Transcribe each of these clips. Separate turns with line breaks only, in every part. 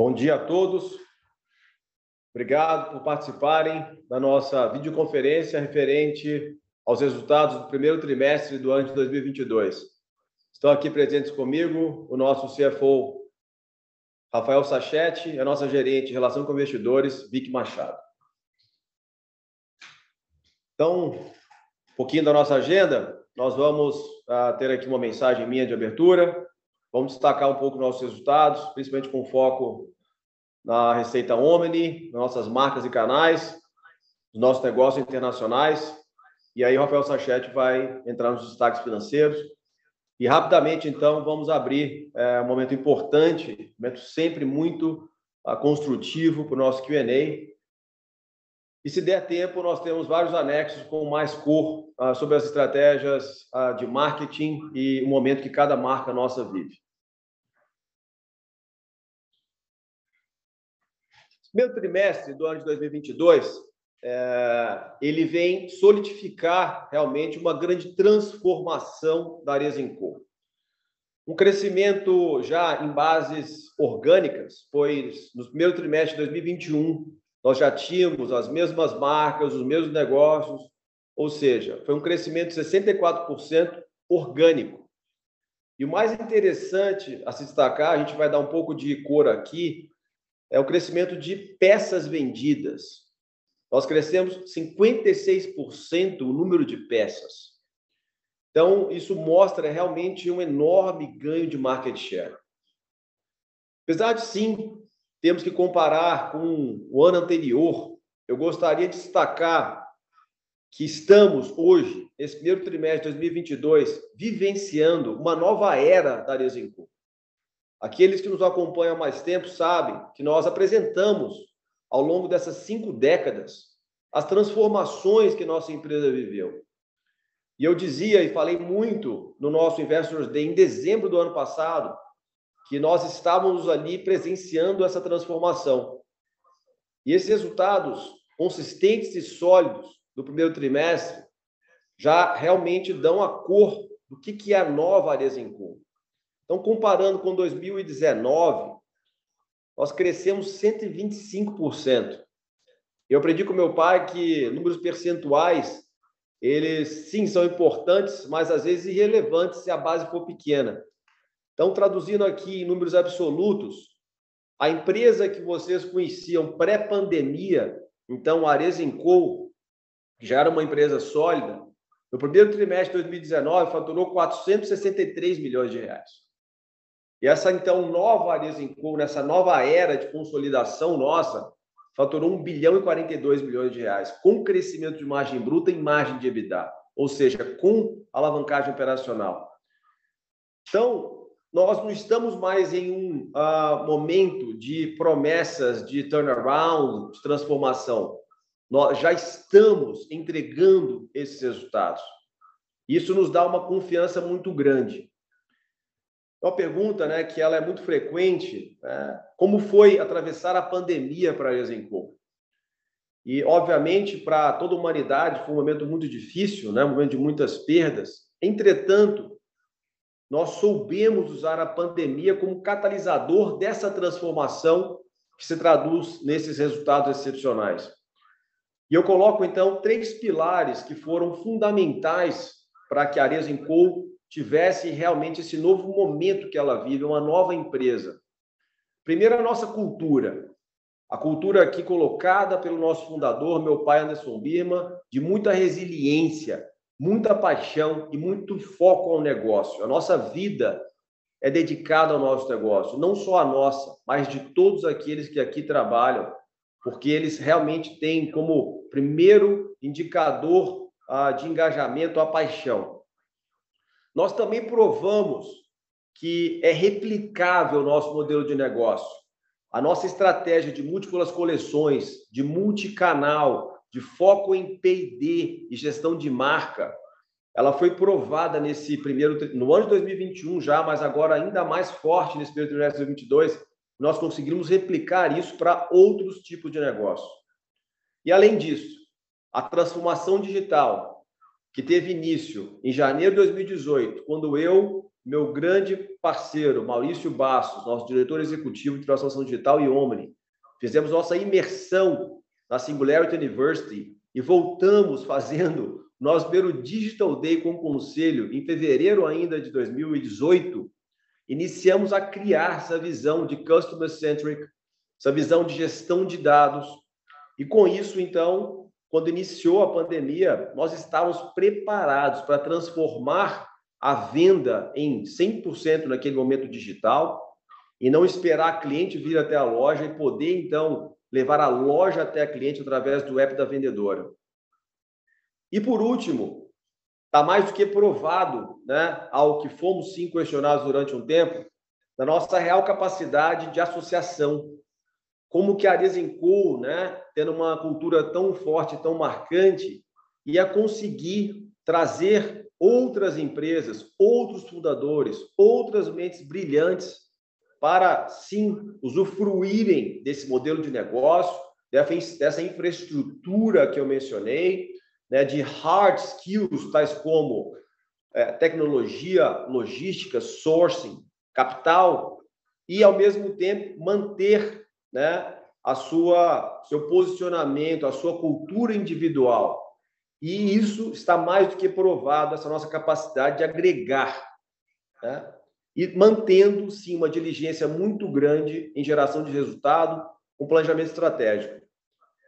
Bom dia a todos. Obrigado por participarem da nossa videoconferência referente aos resultados do primeiro trimestre do ano de 2022. Estão aqui presentes comigo o nosso CFO, Rafael Sachete, e a nossa gerente de relação com investidores, Vic Machado. Então, um pouquinho da nossa agenda, nós vamos uh, ter aqui uma mensagem minha de abertura, vamos destacar um pouco nossos resultados, principalmente com foco na receita Omni, nossas marcas e canais, nossos negócios internacionais. E aí Rafael Sachete vai entrar nos destaques financeiros. E rapidamente, então, vamos abrir é, um momento importante, um momento sempre muito uh, construtivo para o nosso Q&A. E se der tempo, nós temos vários anexos com mais cor uh, sobre as estratégias uh, de marketing e o momento que cada marca nossa vive. primeiro trimestre do ano de 2022, é, ele vem solidificar realmente uma grande transformação da Arezinco. Um crescimento já em bases orgânicas, pois no primeiro trimestre de 2021 nós já tínhamos as mesmas marcas, os mesmos negócios, ou seja, foi um crescimento de 64% orgânico. E o mais interessante a se destacar, a gente vai dar um pouco de cor aqui, é o crescimento de peças vendidas. Nós crescemos 56% o número de peças. Então, isso mostra realmente um enorme ganho de market share. Apesar de sim, temos que comparar com o ano anterior, eu gostaria de destacar que estamos hoje, nesse primeiro trimestre de 2022, vivenciando uma nova era da Arezinco. Aqueles que nos acompanham há mais tempo sabem que nós apresentamos, ao longo dessas cinco décadas, as transformações que nossa empresa viveu. E eu dizia e falei muito no nosso Investors Day em dezembro do ano passado que nós estávamos ali presenciando essa transformação. E esses resultados consistentes e sólidos do primeiro trimestre já realmente dão a cor do que, é a nova Arezinco. Então, comparando com 2019, nós crescemos 125%. Eu aprendi com meu pai que números percentuais, eles sim são importantes, mas às vezes irrelevantes se a base for pequena. Então, traduzindo aqui em números absolutos, a empresa que vocês conheciam pré-pandemia, então a Arezinco, que já era uma empresa sólida, no primeiro trimestre de 2019 faturou 463 milhões de reais. E essa, então, nova Arezinco, nessa nova era de consolidação nossa, faturou 1 bilhão e 42 milhões de reais, com crescimento de margem bruta e margem de EBITDA, ou seja, com alavancagem operacional. Então, nós não estamos mais em um uh, momento de promessas de turnaround, de transformação. Nós já estamos entregando esses resultados. Isso nos dá uma confiança muito grande. Uma pergunta né, que ela é muito frequente, né, como foi atravessar a pandemia para a Exencom? E, obviamente, para toda a humanidade foi um momento muito difícil, né, um momento de muitas perdas. Entretanto, nós soubemos usar a pandemia como catalisador dessa transformação que se traduz nesses resultados excepcionais. E eu coloco, então, três pilares que foram fundamentais para que a Arezzo tivesse realmente esse novo momento que ela vive, uma nova empresa. Primeiro, a nossa cultura. A cultura aqui colocada pelo nosso fundador, meu pai Anderson Birma, de muita resiliência, muita paixão e muito foco ao negócio. A nossa vida é dedicada ao nosso negócio, não só a nossa, mas de todos aqueles que aqui trabalham, porque eles realmente têm como primeiro indicador ah, de engajamento a paixão. Nós também provamos que é replicável o nosso modelo de negócio. A nossa estratégia de múltiplas coleções, de multicanal, de foco em P&D e gestão de marca, ela foi provada nesse primeiro no ano de 2021 já, mas agora ainda mais forte nesse primeiro trimestre de 2022, nós conseguimos replicar isso para outros tipos de negócio. E além disso, a transformação digital que teve início em janeiro de 2018, quando eu, meu grande parceiro, Maurício Bastos, nosso diretor executivo de transformação digital e Omni, fizemos nossa imersão na Singularity University e voltamos fazendo nosso primeiro Digital Day com o conselho em fevereiro ainda de 2018. Iniciamos a criar essa visão de customer centric, essa visão de gestão de dados. E com isso, então, quando iniciou a pandemia, nós estávamos preparados para transformar a venda em 100% naquele momento digital e não esperar cliente vir até a loja e poder, então, levar a loja até a cliente através do app da vendedora. E, por último, está mais do que provado, né, ao que fomos sim questionados durante um tempo, da nossa real capacidade de associação. Como que a Desencool, né, tendo uma cultura tão forte, tão marcante, ia conseguir trazer outras empresas, outros fundadores, outras mentes brilhantes para sim usufruírem desse modelo de negócio, dessa infraestrutura que eu mencionei, né, de hard skills tais como é, tecnologia, logística, sourcing, capital e ao mesmo tempo manter, né, a sua seu posicionamento, a sua cultura individual. E isso está mais do que provado, essa nossa capacidade de agregar, né? E mantendo, sim, uma diligência muito grande em geração de resultado, um planejamento estratégico.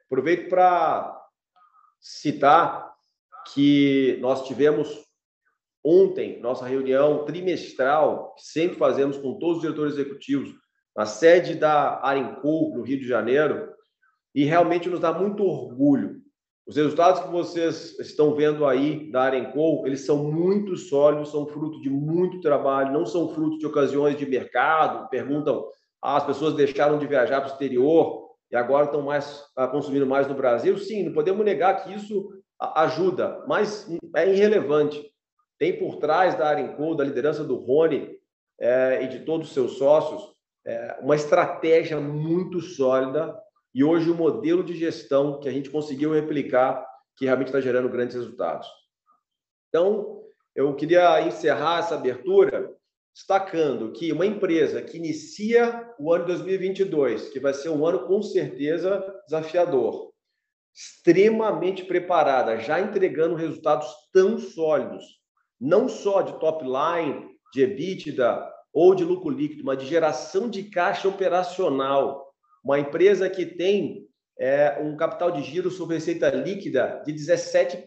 Aproveito para citar que nós tivemos ontem nossa reunião trimestral, que sempre fazemos com todos os diretores executivos, na sede da Arenco, no Rio de Janeiro, e realmente nos dá muito orgulho os resultados que vocês estão vendo aí da Arenco, eles são muito sólidos, são fruto de muito trabalho, não são fruto de ocasiões de mercado. Perguntam, ah, as pessoas deixaram de viajar para o exterior e agora estão mais ah, consumindo mais no Brasil. Sim, não podemos negar que isso ajuda, mas é irrelevante. Tem por trás da Arenco, da liderança do Rony é, e de todos os seus sócios, é, uma estratégia muito sólida e hoje o modelo de gestão que a gente conseguiu replicar, que realmente está gerando grandes resultados. Então, eu queria encerrar essa abertura destacando que uma empresa que inicia o ano 2022, que vai ser um ano com certeza desafiador, extremamente preparada, já entregando resultados tão sólidos, não só de top line, de EBITDA ou de lucro líquido, mas de geração de caixa operacional, uma empresa que tem é, um capital de giro sobre receita líquida de 17%.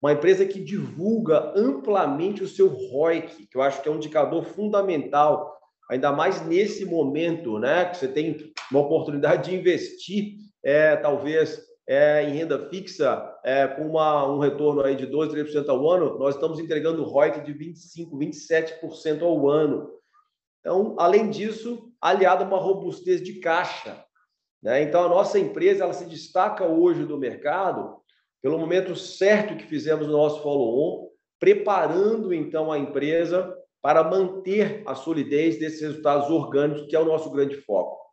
Uma empresa que divulga amplamente o seu ROIC, que eu acho que é um indicador fundamental, ainda mais nesse momento, né, que você tem uma oportunidade de investir, é, talvez, é, em renda fixa, é, com uma, um retorno aí de 2%, 3% ao ano, nós estamos entregando ROIC de 25%, 27% ao ano. Então, além disso, aliado a uma robustez de caixa. Né? Então, a nossa empresa ela se destaca hoje do mercado pelo momento certo que fizemos no nosso follow-on, preparando então a empresa para manter a solidez desses resultados orgânicos, que é o nosso grande foco.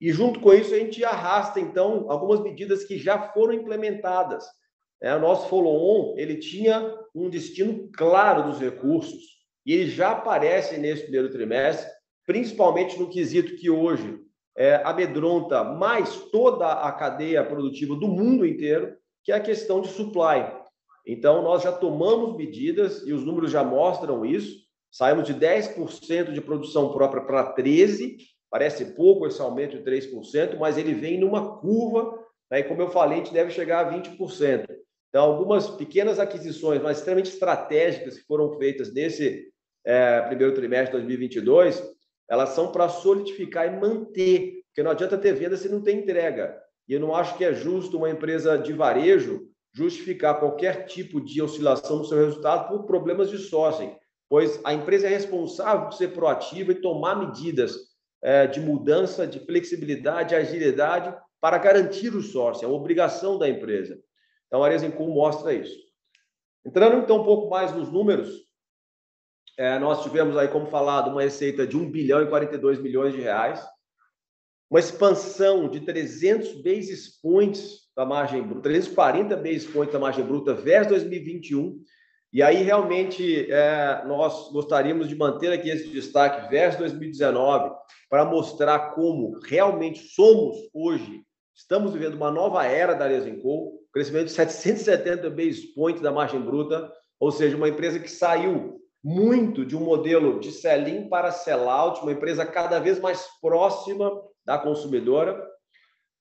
E junto com isso, a gente arrasta então algumas medidas que já foram implementadas. É, o nosso follow-on ele tinha um destino claro dos recursos e ele já aparece nesse primeiro trimestre, principalmente no quesito que hoje é, amedronta mais toda a cadeia produtiva do mundo inteiro, que é a questão de supply. Então, nós já tomamos medidas e os números já mostram isso. Saímos de 10% de produção própria para 13%, parece pouco esse aumento de 3%, mas ele vem numa curva, né, e como eu falei, a gente deve chegar a 20%. Então, algumas pequenas aquisições, mas extremamente estratégicas que foram feitas nesse é, primeiro trimestre de 2022, elas são para solidificar e manter, porque não adianta ter venda se não tem entrega. E eu não acho que é justo uma empresa de varejo justificar qualquer tipo de oscilação no seu resultado por problemas de sócio, pois a empresa é responsável por ser proativa e tomar medidas é, de mudança, de flexibilidade, agilidade para garantir o sócio, é uma obrigação da empresa. Então, a Arezincum mostra isso. Entrando então um pouco mais nos números, é, nós tivemos aí, como falado, uma receita de 1 bilhão e 42 milhões de reais, uma expansão de 300 basis points da margem bruta, 340 basis points da margem bruta versus 2021, E aí, realmente, é, nós gostaríamos de manter aqui esse destaque versus 2019 para mostrar como realmente somos hoje, estamos vivendo uma nova era da Lesenco, crescimento de 770 base points da margem bruta, ou seja, uma empresa que saiu muito de um modelo de sell-in para sell-out, uma empresa cada vez mais próxima da consumidora,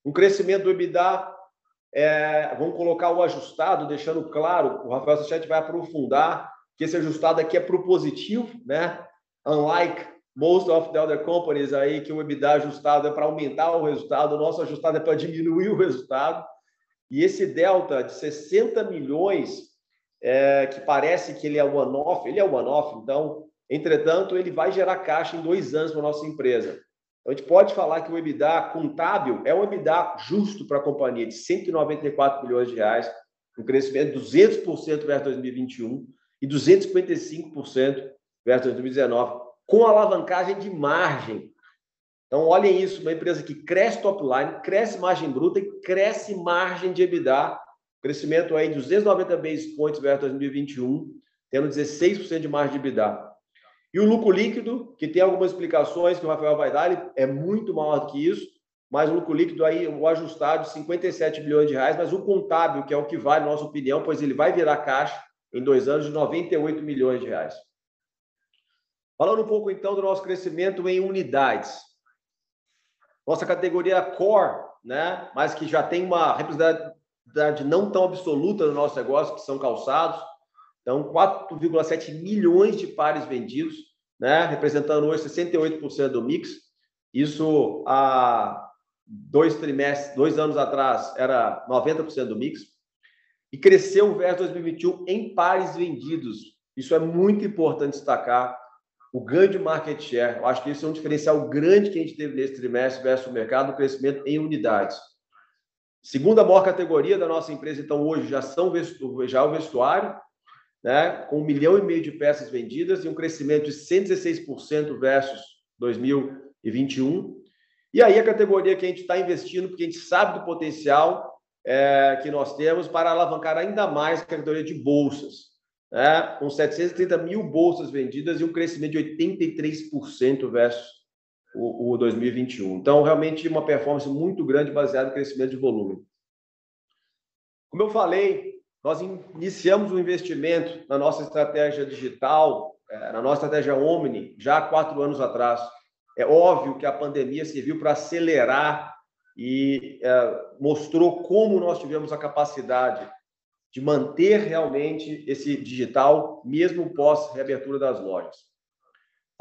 um crescimento do EBITDA é, vamos colocar o ajustado, deixando claro, o Rafael Sachete vai aprofundar que esse ajustado aqui é propositivo, né? Unlike most of the other companies aí, que o EBITDA ajustado é para aumentar o resultado, o nosso ajustado é para diminuir o resultado. E esse delta de 60 milhões, é, que parece que ele é one-off, ele é one-off, então, entretanto, ele vai gerar caixa em dois anos para a nossa empresa. Então, a gente pode falar que o EBITDA contábil é um EBITDA justo para a companhia, de 194 milhões de reais, um crescimento de 200% versus 2021 e 255% versus 2019, com alavancagem de margem. Então, olhem isso, uma empresa que cresce top line, cresce margem bruta e cresce margem de EBITDA, crescimento aí de 290 basis points versus 2021, tendo 16% de margem de EBITDA. E o lucro líquido, que tem algumas explicações que o Rafael vai dar, é muito maior do que isso, mas o lucro líquido aí, o ajustado, 57 bilhões de reais, mas o contábil, que é o que vale, na nossa opinião, pois ele vai virar caixa em dois anos de 98 milhões de reais. Falando um pouco então do nosso crescimento em unidades. Nossa categoria core, né, mas que já tem uma não tão absoluta no nosso negócio, que são calçados, então, 4,7 milhões de pares vendidos, né? representando hoje 68% do mix. Isso há dois trimestres, dois anos atrás, era 90% do mix. E cresceu versus 2021 em pares vendidos. Isso é muito importante destacar. O ganho de market share, eu acho que isso é um diferencial grande que a gente teve nesse trimestre versus o mercado, o crescimento em unidades. Segunda maior categoria da nossa empresa, então, hoje já, são, já é o vestuário, né, com um milhão e meio de peças vendidas e um crescimento de 116% versus 2021. E aí a categoria que a gente está investindo, porque a gente sabe do potencial é, que nós temos para alavancar ainda mais a categoria de bolsas, né, com 730 mil bolsas vendidas e um crescimento de 83% versus o, o 2021. Então, realmente, uma performance muito grande baseada em crescimento de volume. Como eu falei, nós iniciamos o um investimento na nossa estratégia digital, é, na nossa estratégia Omni, já há quatro anos atrás. É óbvio que a pandemia serviu para acelerar e é, mostrou como nós tivemos a capacidade de manter realmente esse digital, mesmo pós reabertura das lojas.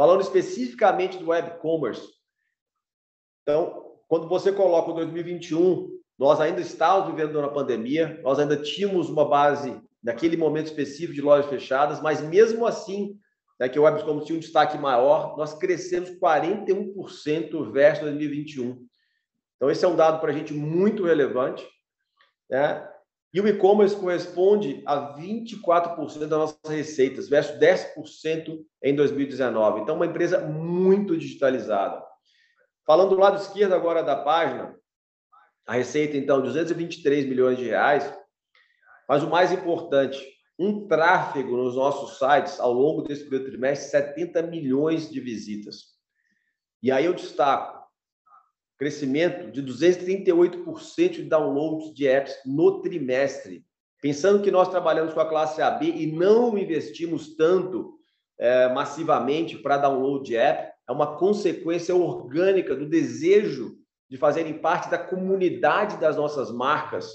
Falando especificamente do web commerce, então, quando você coloca o 2021 nós ainda estávamos vivendo na pandemia, nós ainda tínhamos uma base naquele momento específico de lojas fechadas, mas mesmo assim, né, que o Webscom tinha um destaque maior, nós crescemos 41% versus 2021. Então, esse é um dado para a gente muito relevante. Né? E o e-commerce corresponde a 24% das nossas receitas, versus 10% em 2019. Então, uma empresa muito digitalizada. Falando do lado esquerdo agora da página, a receita, então, 223 milhões de reais. Mas o mais importante, um tráfego nos nossos sites ao longo desse primeiro trimestre, 70 milhões de visitas. E aí eu destaco crescimento de 238% de downloads de apps no trimestre. Pensando que nós trabalhamos com a classe AB e não investimos tanto é, massivamente para download de app, é uma consequência orgânica do desejo de fazerem parte da comunidade das nossas marcas.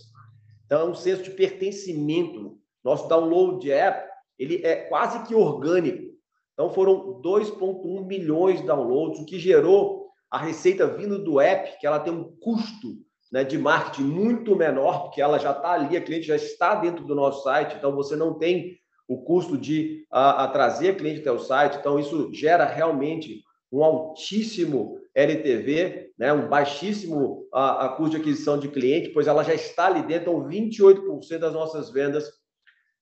Então, é um senso de pertencimento. Nosso download de app ele é quase que orgânico. Então, foram 2,1 milhões de downloads, o que gerou a receita vindo do app, que ela tem um custo né, de marketing muito menor, porque ela já está ali, a cliente já está dentro do nosso site, então você não tem o custo de a, a trazer a cliente até o site. Então, isso gera realmente um altíssimo LTV, né, um baixíssimo a, a custo de aquisição de cliente, pois ela já está ali dentro, então 28% das nossas vendas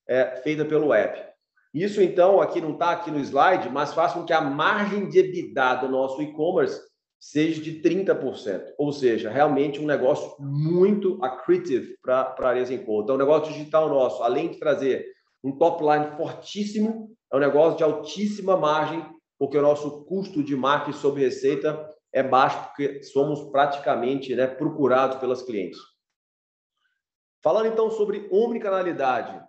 é feita pelo app. Isso, então, aqui não está aqui no slide, mas faz com que a margem de EBITDA do nosso e-commerce seja de 30%, ou seja, realmente um negócio muito accretive para a Areas Então, o negócio digital nosso, além de trazer um top line fortíssimo, é um negócio de altíssima margem, porque o nosso custo de marketing sobre receita é baixo, porque somos praticamente né, procurados pelas clientes. Falando então sobre omnicanalidade,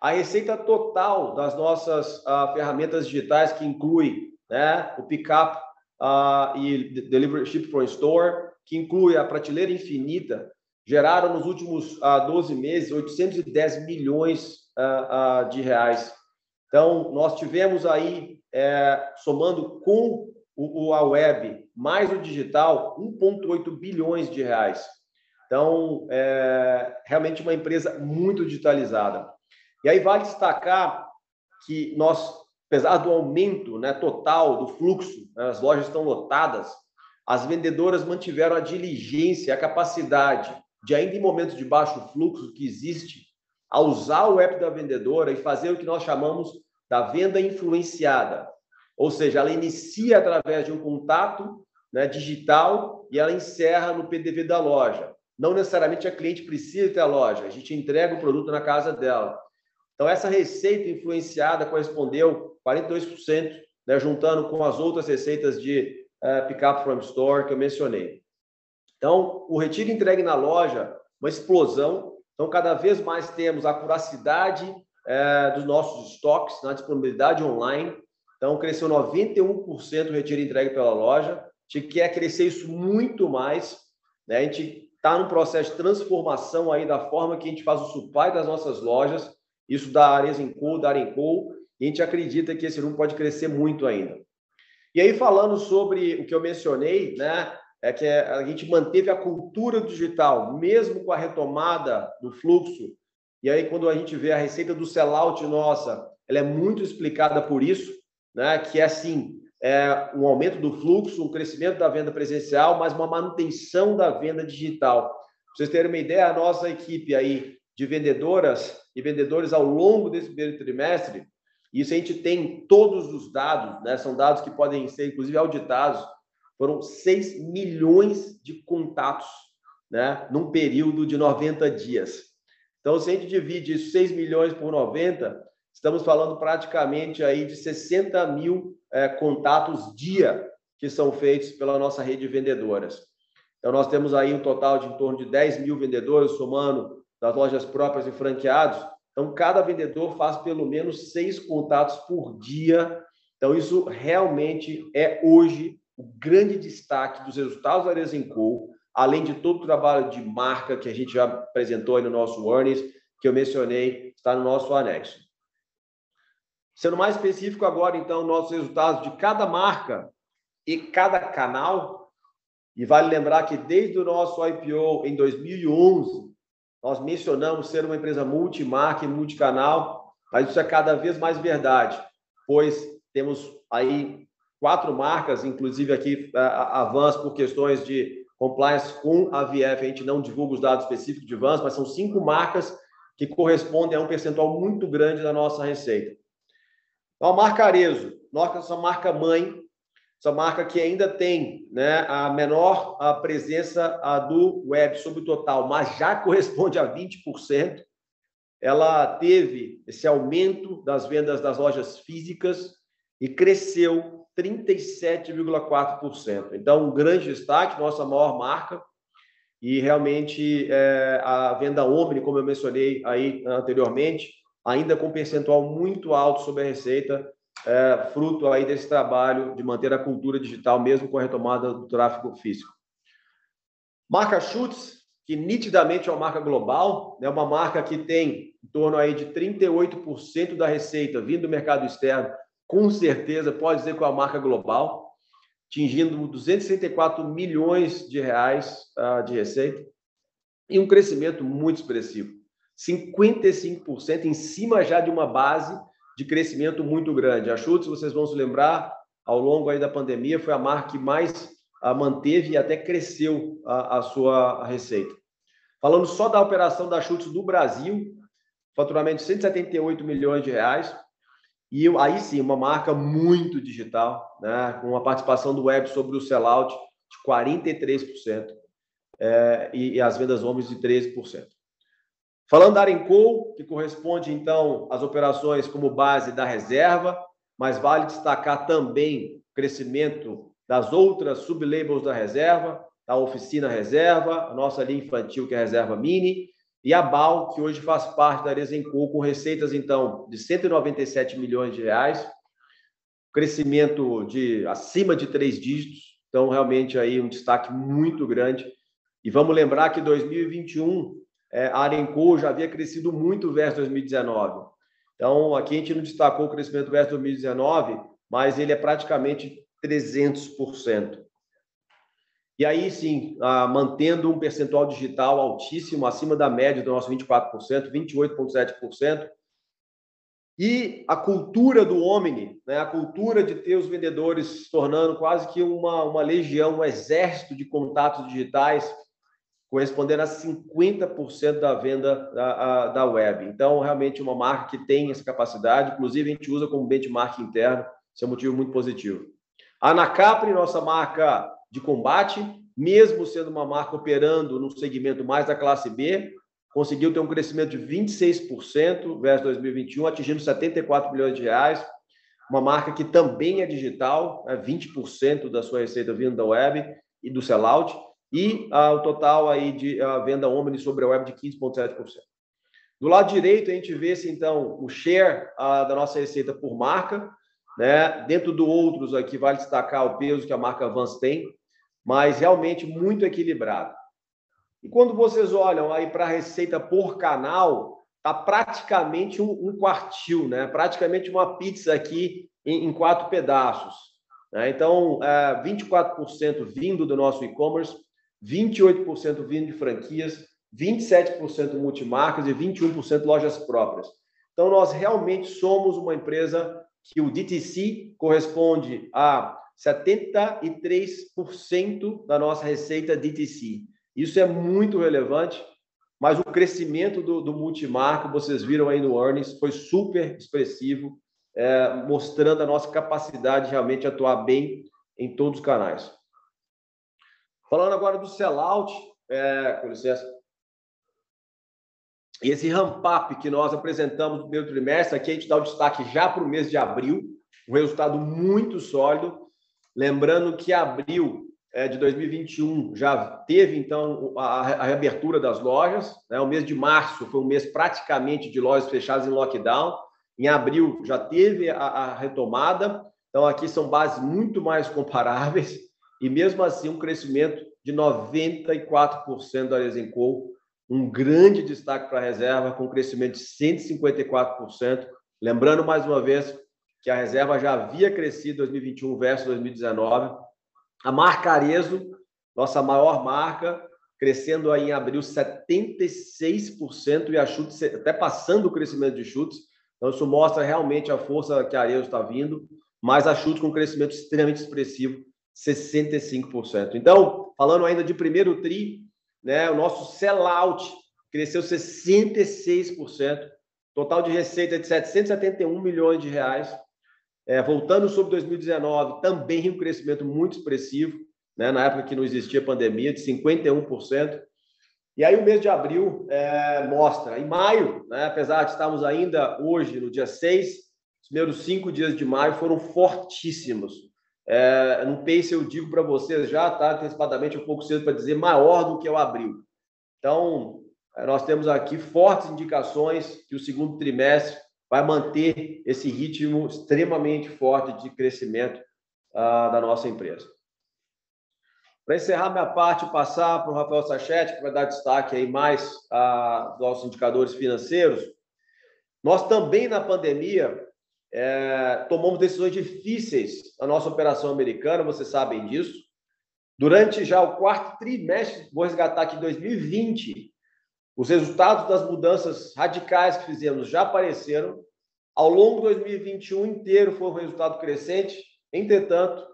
a receita total das nossas uh, ferramentas digitais, que inclui né, o pickup uh, e delivery ship from store, que inclui a prateleira infinita, geraram nos últimos uh, ah, 12 meses 810 milhões uh, uh, de reais. Então, nós tivemos aí, é, somando com o, o, a web mais o digital, 1,8 bilhões de reais. Então, é realmente uma empresa muito digitalizada. E aí vale destacar que nós, apesar do aumento né, total do fluxo, né, as lojas estão lotadas, as vendedoras mantiveram a diligência, a capacidade de, ainda em momentos de baixo fluxo que existe, a usar o app da vendedora e fazer o que nós chamamos da venda influenciada. Ou seja, ela inicia através de um contato né, digital e ela encerra no PDV da loja. Não necessariamente a cliente precisa ter a loja, a gente entrega o produto na casa dela. Então, essa receita influenciada correspondeu 42%, né, juntando com as outras receitas de uh, pick-up from store que eu mencionei. Então, o retiro entregue na loja, uma explosão. Então, cada vez mais temos a curacidade uh, dos nossos estoques na disponibilidade online. Então, cresceu 91% o retiro entregue pela loja. A gente quer crescer isso muito mais. Né? A gente está num processo de transformação aí da forma que a gente faz o supply das nossas lojas, isso da Arezinco, da Arenco, e a gente acredita que esse número pode crescer muito ainda. E aí, falando sobre o que eu mencionei, né, é que a gente manteve a cultura digital, mesmo com a retomada do fluxo. E aí, quando a gente vê a receita do sellout nossa, ela é muito explicada por isso, né, que é assim, é, um aumento do fluxo, um crescimento da venda presencial, mas uma manutenção da venda digital. Para vocês terem uma ideia, a nossa equipe aí de vendedoras e vendedores ao longo desse primeiro trimestre, isso a gente tem todos os dados, né? são dados que podem ser, inclusive, auditados, foram 6 milhões de contatos né? num período de 90 dias. Então, se a gente divide 6 milhões por 90, estamos falando praticamente aí de 60 mil é, contatos dia que são feitos pela nossa rede de vendedoras. Então, nós temos aí um total de em torno de 10 mil vendedores, somando das lojas próprias e franqueados. Então, cada vendedor faz pelo menos seis contatos por dia. Então, isso realmente é hoje o grande destaque dos resultados da Resenco, além de todo o trabalho de marca que a gente já apresentou aí no nosso earnings, que eu mencionei, está no nosso anexo. Sendo mais específico agora, então, nossos resultados de cada marca e cada canal. E vale lembrar que desde o nosso IPO em 2011, nós mencionamos ser uma empresa multimarca e multicanal, mas isso é cada vez mais verdade, pois temos aí quatro marcas, inclusive aqui a Vans, por questões de compliance com a VF, a gente não divulga os dados específicos de Vans, mas são cinco marcas que correspondem a um percentual muito grande da nossa receita. Então, a marca Arezo, nossa marca mãe, essa marca que ainda tem né, a menor a presença a do web sobre o total, mas já corresponde a 20%. Ela teve esse aumento das vendas das lojas físicas e cresceu 37,4%. Então, um grande destaque, nossa maior marca. E realmente é, a venda Omni, como eu mencionei aí anteriormente, ainda com percentual muito alto sobre a receita, é, fruto aí desse trabalho de manter a cultura digital, mesmo com a retomada do tráfego físico. Marca Schutz, que nitidamente é uma marca global, é né, uma marca que tem em torno aí de 38% da receita vindo do mercado externo, com certeza pode dizer que é uma marca global, atingindo 264 milhões de reais uh, de receita e um crescimento muito expressivo. 55% em cima já de uma base de crescimento muito grande. A Schutz, vocês vão se lembrar, ao longo aí da pandemia, foi a marca que mais ah, manteve e até cresceu a, a sua receita. Falando só da operação da Schutz do Brasil, faturamento de 178 milhões de reais, e aí sim, uma marca muito digital, né, com uma participação do web sobre o sellout de 43%, é, e, e as vendas homens de 13%. Falando da Arenco, que corresponde então às operações como base da reserva, mas vale destacar também o crescimento das outras sublabels da reserva, a oficina reserva, a nossa linha infantil, que é a reserva mini, e a BAL, que hoje faz parte da Arezenco, com receitas, então, de 197 milhões de reais, crescimento de acima de três dígitos, então, realmente, aí um destaque muito grande. E vamos lembrar que 2021, é, a Arenco já havia crescido muito versus 2019. Então, aqui a gente não destacou o crescimento versus 2019, mas ele é praticamente 300%. E aí sim, ah, mantendo um percentual digital altíssimo, acima da média do nosso 24%, 28,7%. E a cultura do Omni, né, a cultura de ter os vendedores se tornando quase que uma, uma legião, um exército de contatos digitais, correspondendo a 50% da venda da, a, da web. Então, realmente, uma marca que tem essa capacidade, inclusive a gente usa como benchmark interno, isso é um motivo muito positivo. A Anacapri, nossa marca de combate, mesmo sendo uma marca operando no segmento mais da classe B, conseguiu ter um crescimento de 26% versus 2021, atingindo 74 milhões de reais. Uma marca que também é digital, é 20% da sua receita vindo da web e do sellout, e ah, o total aí de ah, venda omni sobre a web de 15,7%. Do lado direito, a gente vê se então o share ah, da nossa receita por marca, né? Dentro do outros aqui vale destacar o peso que a marca Vans tem, mas realmente muito equilibrado. E quando vocês olham aí para a receita por canal, tá praticamente um, um, quartil, né? Praticamente uma pizza aqui em, em quatro pedaços. Né? Então, é, 24% vindo do nosso e-commerce, 28% vindo de franquias, 27% multimarcas e 21% lojas próprias. Então, nós realmente somos uma empresa que o DTC corresponde a 73% da nossa receita DTC. Isso é muito relevante, mas o crescimento do, do vocês viram aí no earnings, foi super expressivo, é, mostrando a nossa capacidade de realmente atuar bem em todos os canais. Falando agora do sellout, é, com licença. E esse ramp-up que nós apresentamos no primeiro trimestre, aqui a gente dá o destaque já para o mês de abril, um resultado muito sólido. Lembrando que abril é, de 2021 já teve, então, a, reabertura das lojas. Né? O mês de março foi um mês praticamente de lojas fechadas em lockdown. Em abril já teve a retomada. Então, aqui são bases muito mais comparáveis. E mesmo assim, um crescimento de 94% da Lesenco, um grande destaque para a reserva, com um crescimento de 154%. Lembrando mais uma vez que a reserva já havia crescido 2021 versus 2019. A marca Arezo, nossa maior marca, crescendo aí em abril 76% e a chutes até passando o crescimento de chutes. Então, isso mostra realmente a força que a Arezo está vindo, mas a chutes com um crescimento extremamente expressivo, 65%. Então, falando ainda de primeiro TRI, né, o nosso sellout cresceu 66%, total de receita de 771 milhões de reais, é, voltando sobre 2019, também um crescimento muito expressivo, né, na época que não existia pandemia, de 51%. E aí o mês de abril é, mostra. Em maio, né, apesar de estarmos ainda hoje no dia 6, os primeiros cinco dias de maio foram fortíssimos. É, no pace eu digo para vocês já, tá antecipadamente um pouco cedo para dizer, maior do que o abril. Então, é, nós temos aqui fortes indicações que o segundo trimestre vai manter esse ritmo extremamente forte de crescimento uh, da nossa empresa. Para encerrar minha parte, passar para o Rafael Sachete, que vai dar destaque aí mais uh, nossos indicadores financeiros. Nós também, na pandemia, é, tomamos decisões difíceis na nossa operação americana, vocês sabem disso. Durante já o quarto trimestre, vou resgatar aqui 2020, os resultados das mudanças radicais que fizemos já apareceram. Ao longo de 2021 inteiro foi um resultado crescente. Entretanto,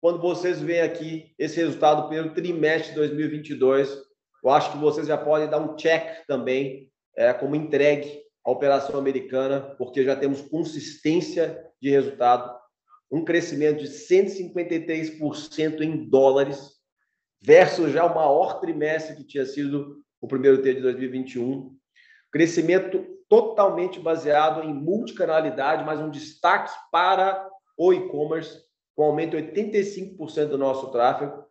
quando vocês veem aqui esse resultado pelo trimestre de 2022, eu acho que vocês já podem dar um check também é, como entregue à operação americana, porque já temos consistência de resultado, um crescimento de 153% em dólares, versus já o maior trimestre que tinha sido o primeiro T de 2021. Crescimento totalmente baseado em multicanalidade, mas um destaque para o e-commerce, com aumento de 85% do nosso tráfego,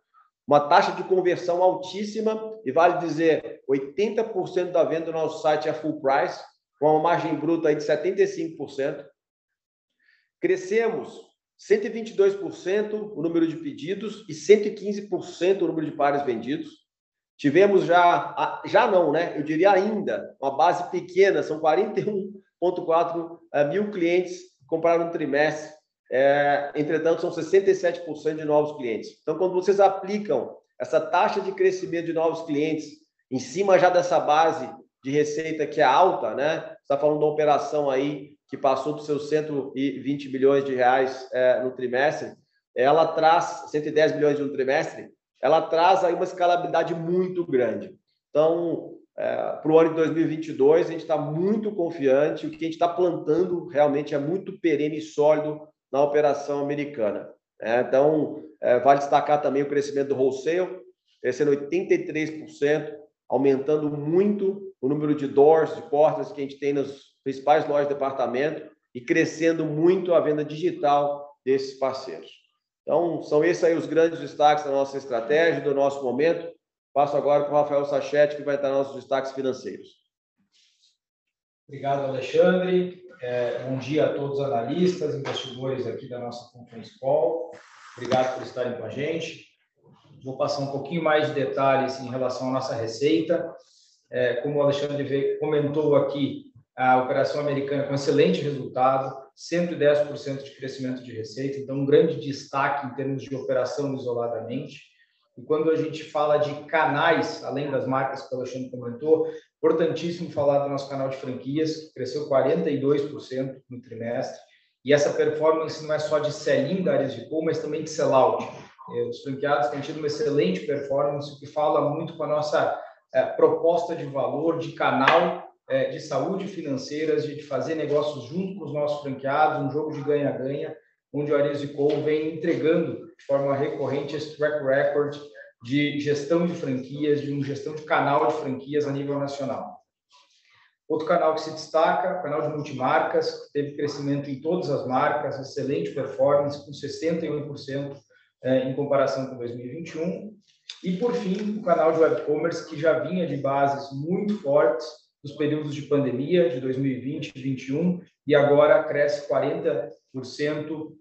uma taxa de conversão altíssima, e vale dizer, 80% da venda do nosso site é full price, com uma margem bruta aí de 75%. Crescemos 122% o número de pedidos e 115% o número de pares vendidos. Tivemos já, já não, né? Eu diria ainda, uma base pequena, são 41,4 eh, mil clientes que compraram no trimestre. É, entretanto, são 67% de novos clientes. Então, quando vocês aplicam essa taxa de crescimento de novos clientes em cima já dessa base de receita que é alta, né? está falando uma operação aí que passou dos seus 120 bilhões de reais é, no trimestre, ela traz 110 bilhões no trimestre, ela traz aí uma escalabilidade muito grande. Então, é, para o ano de 2022, a gente está muito confiante, o que a gente está plantando realmente é muito perene e sólido na operação americana. É, então, é, vale destacar também o crescimento do wholesale, crescendo 83%, aumentando muito o número de doors, de portas que a gente tem nas principais lojas de departamento e crescendo muito a venda digital desses parceiros. Então, são esses aí os grandes destaques da nossa estratégia, do nosso momento. Passo agora para o Rafael Sachete, que vai estar nos destaques financeiros.
Obrigado, Alexandre. É, bom dia a todos os analistas, investidores aqui da nossa Conference Call. Obrigado por estarem com a gente. Vou passar um pouquinho mais de detalhes em relação à nossa receita. É, como o Alexandre comentou aqui, a operação americana com excelente resultado, 110% de crescimento de receita, então um grande destaque em termos de operação isoladamente. E quando a gente fala de canais, além das marcas que o Alexandre comentou, importantíssimo falar do nosso canal de franquias, que cresceu 42% no trimestre. E essa performance não é só de sell-in da área de pool, mas também de sell-out. É, os franqueados têm tido uma excelente performance, que fala muito com a nossa é, proposta de valor, de canal é, de saúde financeiras, de fazer negócios junto com os nossos franqueados, um jogo de ganha-ganha, onde o Arias Co vem entregando de forma recorrente esse track record de gestão de franquias, de uma gestão de canal de franquias a nível nacional. Outro canal que se destaca, o canal de multimarcas, teve crescimento em todas as marcas, excelente performance, com 61% é, em comparação com 2021. E, por fim, o canal de web commerce, que já vinha de bases muito fortes, nos períodos de pandemia de 2020 e 2021 e agora cresce 40%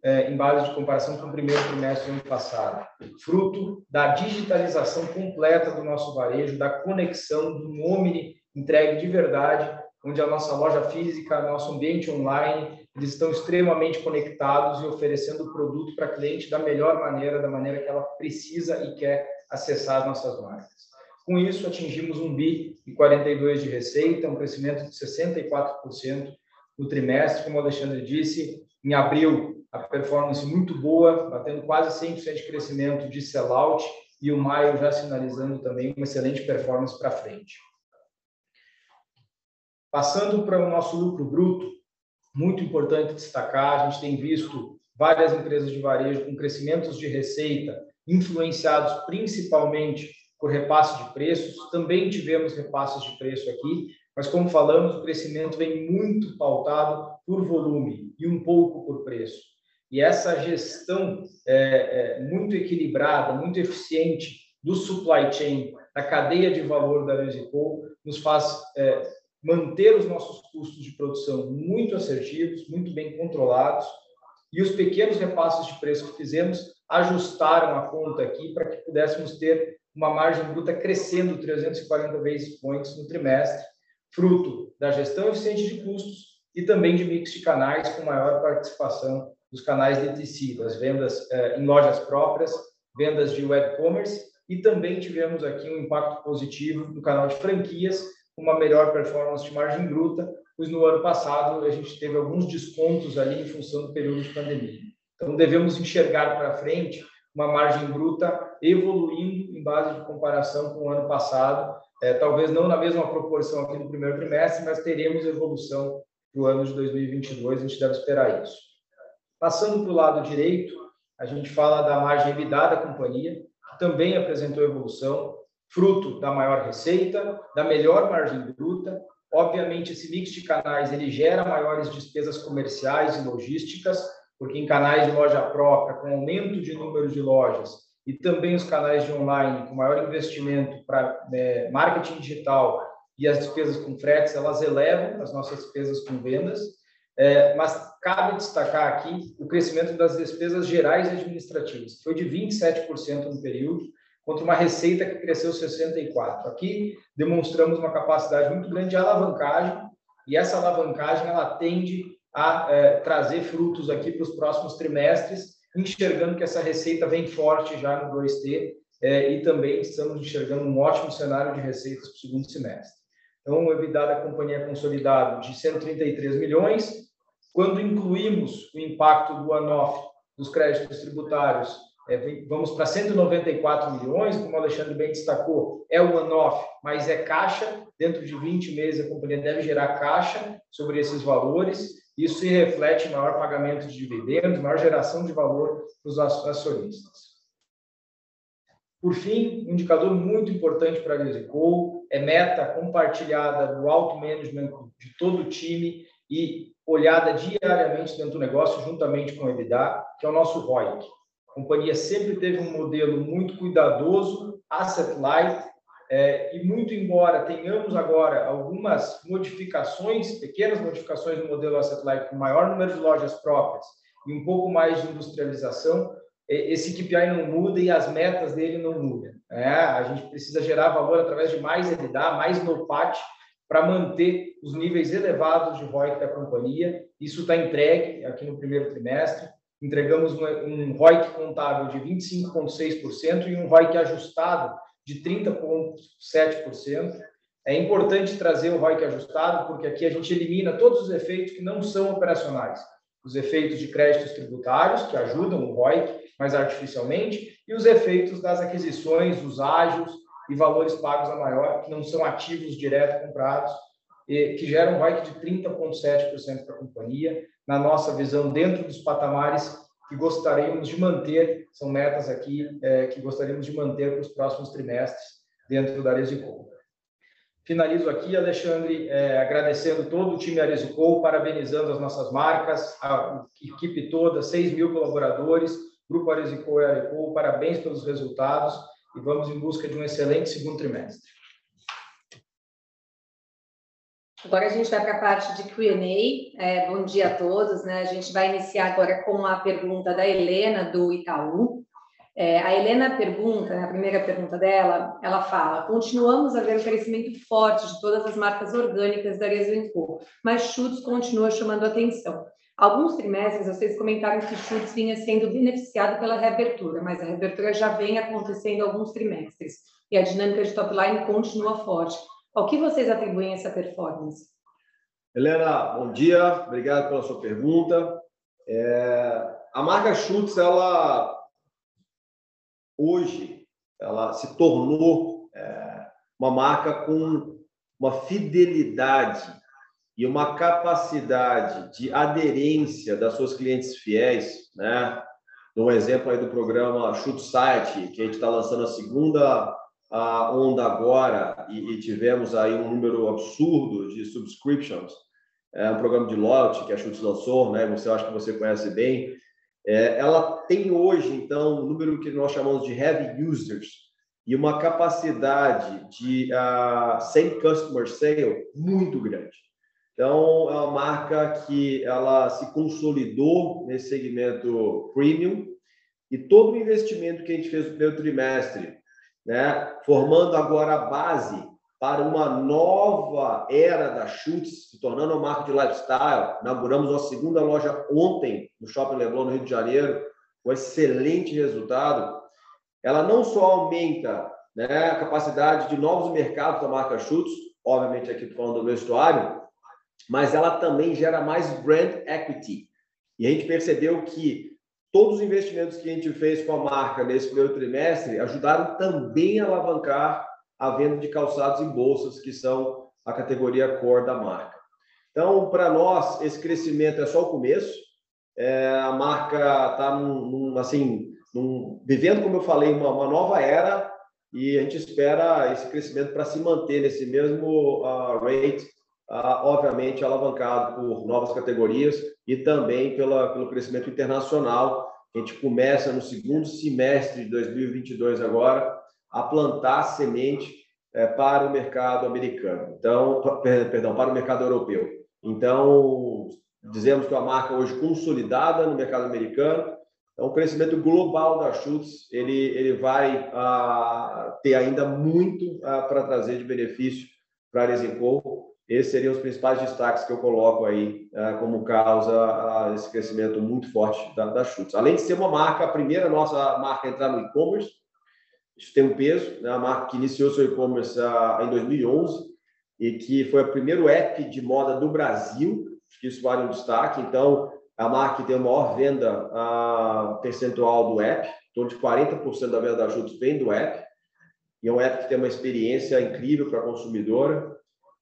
é, em base de comparação com o primeiro trimestre do ano passado, fruto da digitalização completa do nosso varejo, da conexão do Omni entregue de verdade, onde a nossa loja física, nosso ambiente online, eles estão extremamente conectados e oferecendo o produto para cliente da melhor maneira, da maneira que ela precisa e quer acessar as nossas marcas. Com isso, atingimos um bi e 42 de receita, um crescimento de 64% no trimestre, como o Alexandre disse, em abril a performance muito boa, batendo quase 100% de crescimento de sellout e o maio já sinalizando também uma excelente performance para frente. Passando para o nosso lucro bruto, muito importante destacar, a gente tem visto várias empresas de varejo com crescimentos de receita influenciados principalmente por repasse de preços. Também tivemos repasses de preço aqui, mas como falamos, o crescimento vem muito pautado por volume e um pouco por preço. E essa gestão é, é, muito equilibrada, muito eficiente do supply chain, da cadeia de valor da Musical, nos faz é, manter os nossos custos de produção muito assertivos, muito bem controlados, e os pequenos repasses de preço que fizemos ajustaram a conta aqui para que pudéssemos ter uma margem bruta crescendo 340 basis points no trimestre, fruto da gestão eficiente de custos e também de mix de canais com maior participação dos canais DTC, das vendas eh, em lojas próprias, vendas de web commerce e também tivemos aqui um impacto positivo no canal de franquias, uma melhor performance de margem bruta, pois no ano passado a gente teve alguns descontos ali em função do período de pandemia. Então devemos enxergar para frente uma margem bruta evoluindo em base de comparação com o ano passado, é, talvez não na mesma proporção aqui no primeiro trimestre, mas teremos evolução para o ano de 2022, a gente deve esperar isso. Passando para o lado direito, a gente fala da margem EBITDA da companhia, que também apresentou evolução, fruto da maior receita, da melhor margem bruta, Obviamente, esse mix de canais ele gera maiores despesas comerciais e logísticas, porque em canais de loja própria, com aumento de número de lojas, e também os canais de online, com maior investimento para é, marketing digital e as despesas com fretes, elas elevam as nossas despesas com vendas. É, mas cabe destacar aqui o crescimento das despesas gerais e administrativas, que foi de 27% no período, contra uma receita que cresceu 64%. Aqui demonstramos uma capacidade muito grande de alavancagem, e essa alavancagem ela tende a é, trazer frutos aqui para os próximos trimestres, enxergando que essa receita vem forte já no 2T, é, e também estamos enxergando um ótimo cenário de receitas para o segundo semestre. Então, o EBITDA da companhia consolidado de 133 milhões, quando incluímos o impacto do one-off dos créditos tributários é, vamos para 194 milhões, como o Alexandre bem destacou, é one-off, mas é caixa. Dentro de 20 meses, a companhia deve gerar caixa sobre esses valores. Isso se reflete em maior pagamento de dividendos, maior geração de valor para os acionistas. Por fim, um indicador muito importante para a Grisicol é meta compartilhada do alto management de todo o time e olhada diariamente dentro do negócio, juntamente com o EBITDA, que é o nosso ROIC. A companhia sempre teve um modelo muito cuidadoso, asset light, é, e muito embora tenhamos agora algumas modificações, pequenas modificações no modelo asset light, com maior número de lojas próprias e um pouco mais de industrialização, esse KPI não muda e as metas dele não mudam. É, a gente precisa gerar valor através de mais EBITDA, mais NOPAT, para manter os níveis elevados de ROIC da companhia. Isso está entregue aqui no primeiro trimestre entregamos um ROIC contábil de 25,6% e um ROIC ajustado de 30,7%. É importante trazer o ROIC ajustado, porque aqui a gente elimina todos os efeitos que não são operacionais. Os efeitos de créditos tributários, que ajudam o ROIC, mas artificialmente, e os efeitos das aquisições, os ágios e valores pagos a maior, que não são ativos direto comprados, que geram um ROIC de 30,7% para a companhia, na nossa visão, dentro dos patamares que gostaríamos de manter, são metas aqui é, que gostaríamos de manter para os próximos trimestres dentro da Aresicol. Finalizo aqui, Alexandre, é, agradecendo todo o time Aresicol, parabenizando as nossas marcas, a equipe toda, 6 mil colaboradores, Grupo Aresicol e Arecol, parabéns pelos resultados e vamos em busca de um excelente segundo trimestre.
Agora a gente vai para a parte de Q&A. É, bom dia a todos. Né? A gente vai iniciar agora com a pergunta da Helena, do Itaú. É, a Helena pergunta, né, a primeira pergunta dela, ela fala: continuamos a ver o crescimento forte de todas as marcas orgânicas da Resenco, mas Chutes continua chamando atenção. Alguns trimestres vocês comentaram que Chutes vinha sendo beneficiado pela reabertura, mas a reabertura já vem acontecendo alguns trimestres e a dinâmica de top line continua forte. Ao que vocês atribuem essa performance?
Helena, bom dia, obrigado pela sua pergunta. É, a marca Schutz, ela hoje, ela se tornou é, uma marca com uma fidelidade e uma capacidade de aderência das suas clientes fiéis, né? Um exemplo aí do programa Shoot Site, que a gente está lançando a segunda a onda agora e, e, tivemos aí um número absurdo de subscriptions, é um programa de loyalty que a Schutz lançou, né? Você acha que você conhece bem. É, ela tem hoje, então, um número que nós chamamos de heavy users e uma capacidade de uh, same customer sale muito grande. Então, é uma marca que ela se consolidou nesse segmento premium e todo o investimento que a gente fez no primeiro trimestre né? formando agora a base para uma nova era da Chutes, se tornando uma marca de lifestyle. Inauguramos a segunda loja ontem no Shopping Leblon, no Rio de Janeiro, com excelente resultado. Ela não só aumenta né, a capacidade de novos mercados da marca Chutes, obviamente aqui estou falando do vestuário, mas ela também gera mais brand equity. E a gente percebeu que todos os investimentos que a gente fez com a marca nesse primeiro trimestre ajudaram também a alavancar a venda de calçados e bolsas, que são a categoria core da marca. Então, para nós, esse crescimento é só o começo. É, a marca está assim, num, vivendo, como eu falei, uma, uma, nova era e a gente espera esse crescimento para se manter nesse mesmo uh, rate obviamente alavancado por novas categorias e também pela, pelo crescimento internacional. A gente começa no segundo semestre de 2022 agora a plantar semente é, para o mercado americano. Então, perdão, para o mercado europeu. Então, dizemos que é uma marca hoje consolidada no mercado americano. Então, o crescimento global da Schutz ele, ele vai ah, ter ainda muito ah, para trazer de benefício para a Resinco. Esses seriam os principais destaques que eu coloco aí ah, como causa ah, desse crescimento muito forte da, da Schutz. Além de ser uma marca, a primeira nossa marca a entrar no e-commerce, isso tem um peso, né? a marca que iniciou seu e-commerce ah, em 2011 e que foi o primeiro app de moda do Brasil, que isso vale um destaque. Então, a marca que tem a maior venda percentual do app, torno de 40% da venda da Juntos vem do app, e é um app que tem uma experiência incrível para a consumidora.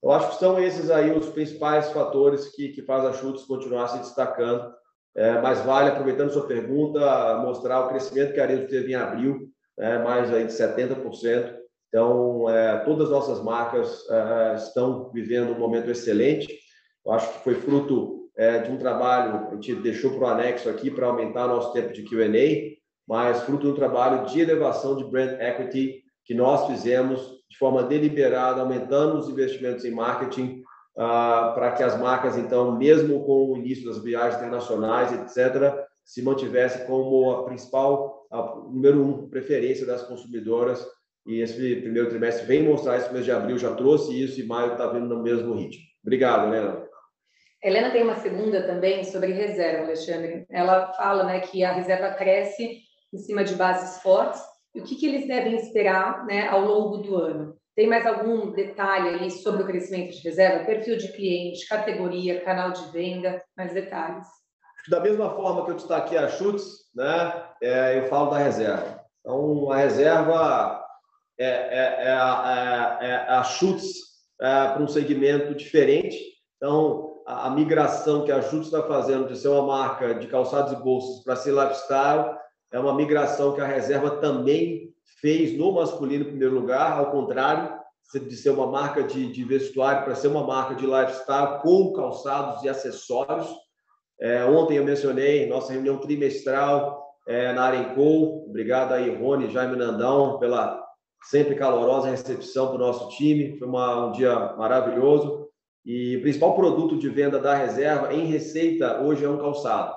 Eu acho que são esses aí os principais fatores que, que fazem a Chutes continuar se destacando. É, mas vale, aproveitando sua pergunta, mostrar o crescimento que a Arezzo teve em abril, é, mais aí de 70%. Então, é, todas as nossas marcas é, estão vivendo um momento excelente. Eu acho que foi fruto é, de um trabalho, a gente deixou para o anexo aqui para aumentar nosso tempo de Q&A, mas fruto de um trabalho de elevação de brand equity que nós fizemos de forma deliberada, aumentando os investimentos em marketing ah, para que as marcas, então, mesmo com o início das viagens internacionais, etc., se mantivessem como a principal, a, número um, preferência das consumidoras e esse primeiro trimestre vem mostrar esse mês de abril já trouxe isso e maio está vindo no mesmo ritmo. Obrigado, Helena.
Helena tem uma segunda também sobre reserva, Alexandre. Ela fala né, que a reserva cresce em cima de bases fortes e o que, que eles devem esperar né, ao longo do ano. Tem mais algum detalhe ali sobre o crescimento de reserva? Perfil de cliente, categoria, canal de venda, mais detalhes.
Da mesma forma que eu destaquei a chutes, né, é, eu falo da reserva. Então, a reserva é, é, é, a, é, é chutes é, para um segmento diferente. Então, a, a migração que a Chutes está fazendo de ser uma marca de calçados e bolsas para ser lifestyle é uma migração que a reserva também fez no masculino em primeiro lugar, ao contrário de ser uma marca de, de vestuário para ser uma marca de lifestyle com calçados e acessórios. É, ontem eu mencionei nossa reunião trimestral é, na Arenco. Obrigado aí, Rony, Jaime Nandão, pela sempre calorosa recepção para o nosso time. Foi uma, um dia maravilhoso. E o principal produto de venda da reserva em receita hoje é um calçado,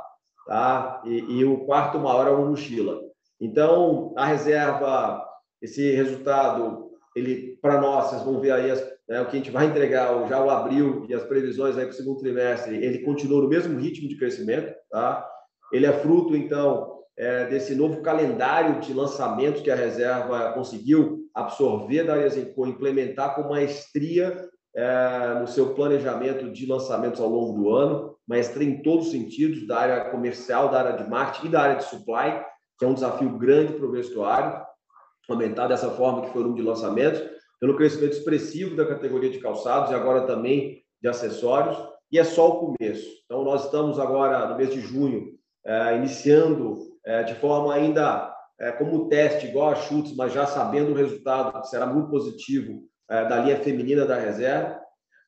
tá? E, e o quarto maior é uma mochila. Então, a reserva, esse resultado, ele para nós, vocês vão ver aí as, né, o que a gente vai entregar já o abril e as previsões aí para o segundo trimestre, ele continua no mesmo ritmo de crescimento, tá? Ele é fruto, então, é, desse novo calendário de lançamentos que a reserva conseguiu absorver da Arezinco, implementar com maestria é, no seu planejamento de lançamentos ao longo do ano, maestria em todos os sentidos, da área comercial, da área de marketing e da área de supply, que é um desafio grande para o vestuário, aumentar dessa forma que foi o número de lançamentos, pelo crescimento expressivo da categoria de calçados e agora também de acessórios, e é só o começo. Então, nós estamos agora, no mês de junho, é, iniciando é, de forma ainda é, como teste, igual a chutes, mas já sabendo o resultado, que será muito positivo, da linha feminina da reserva.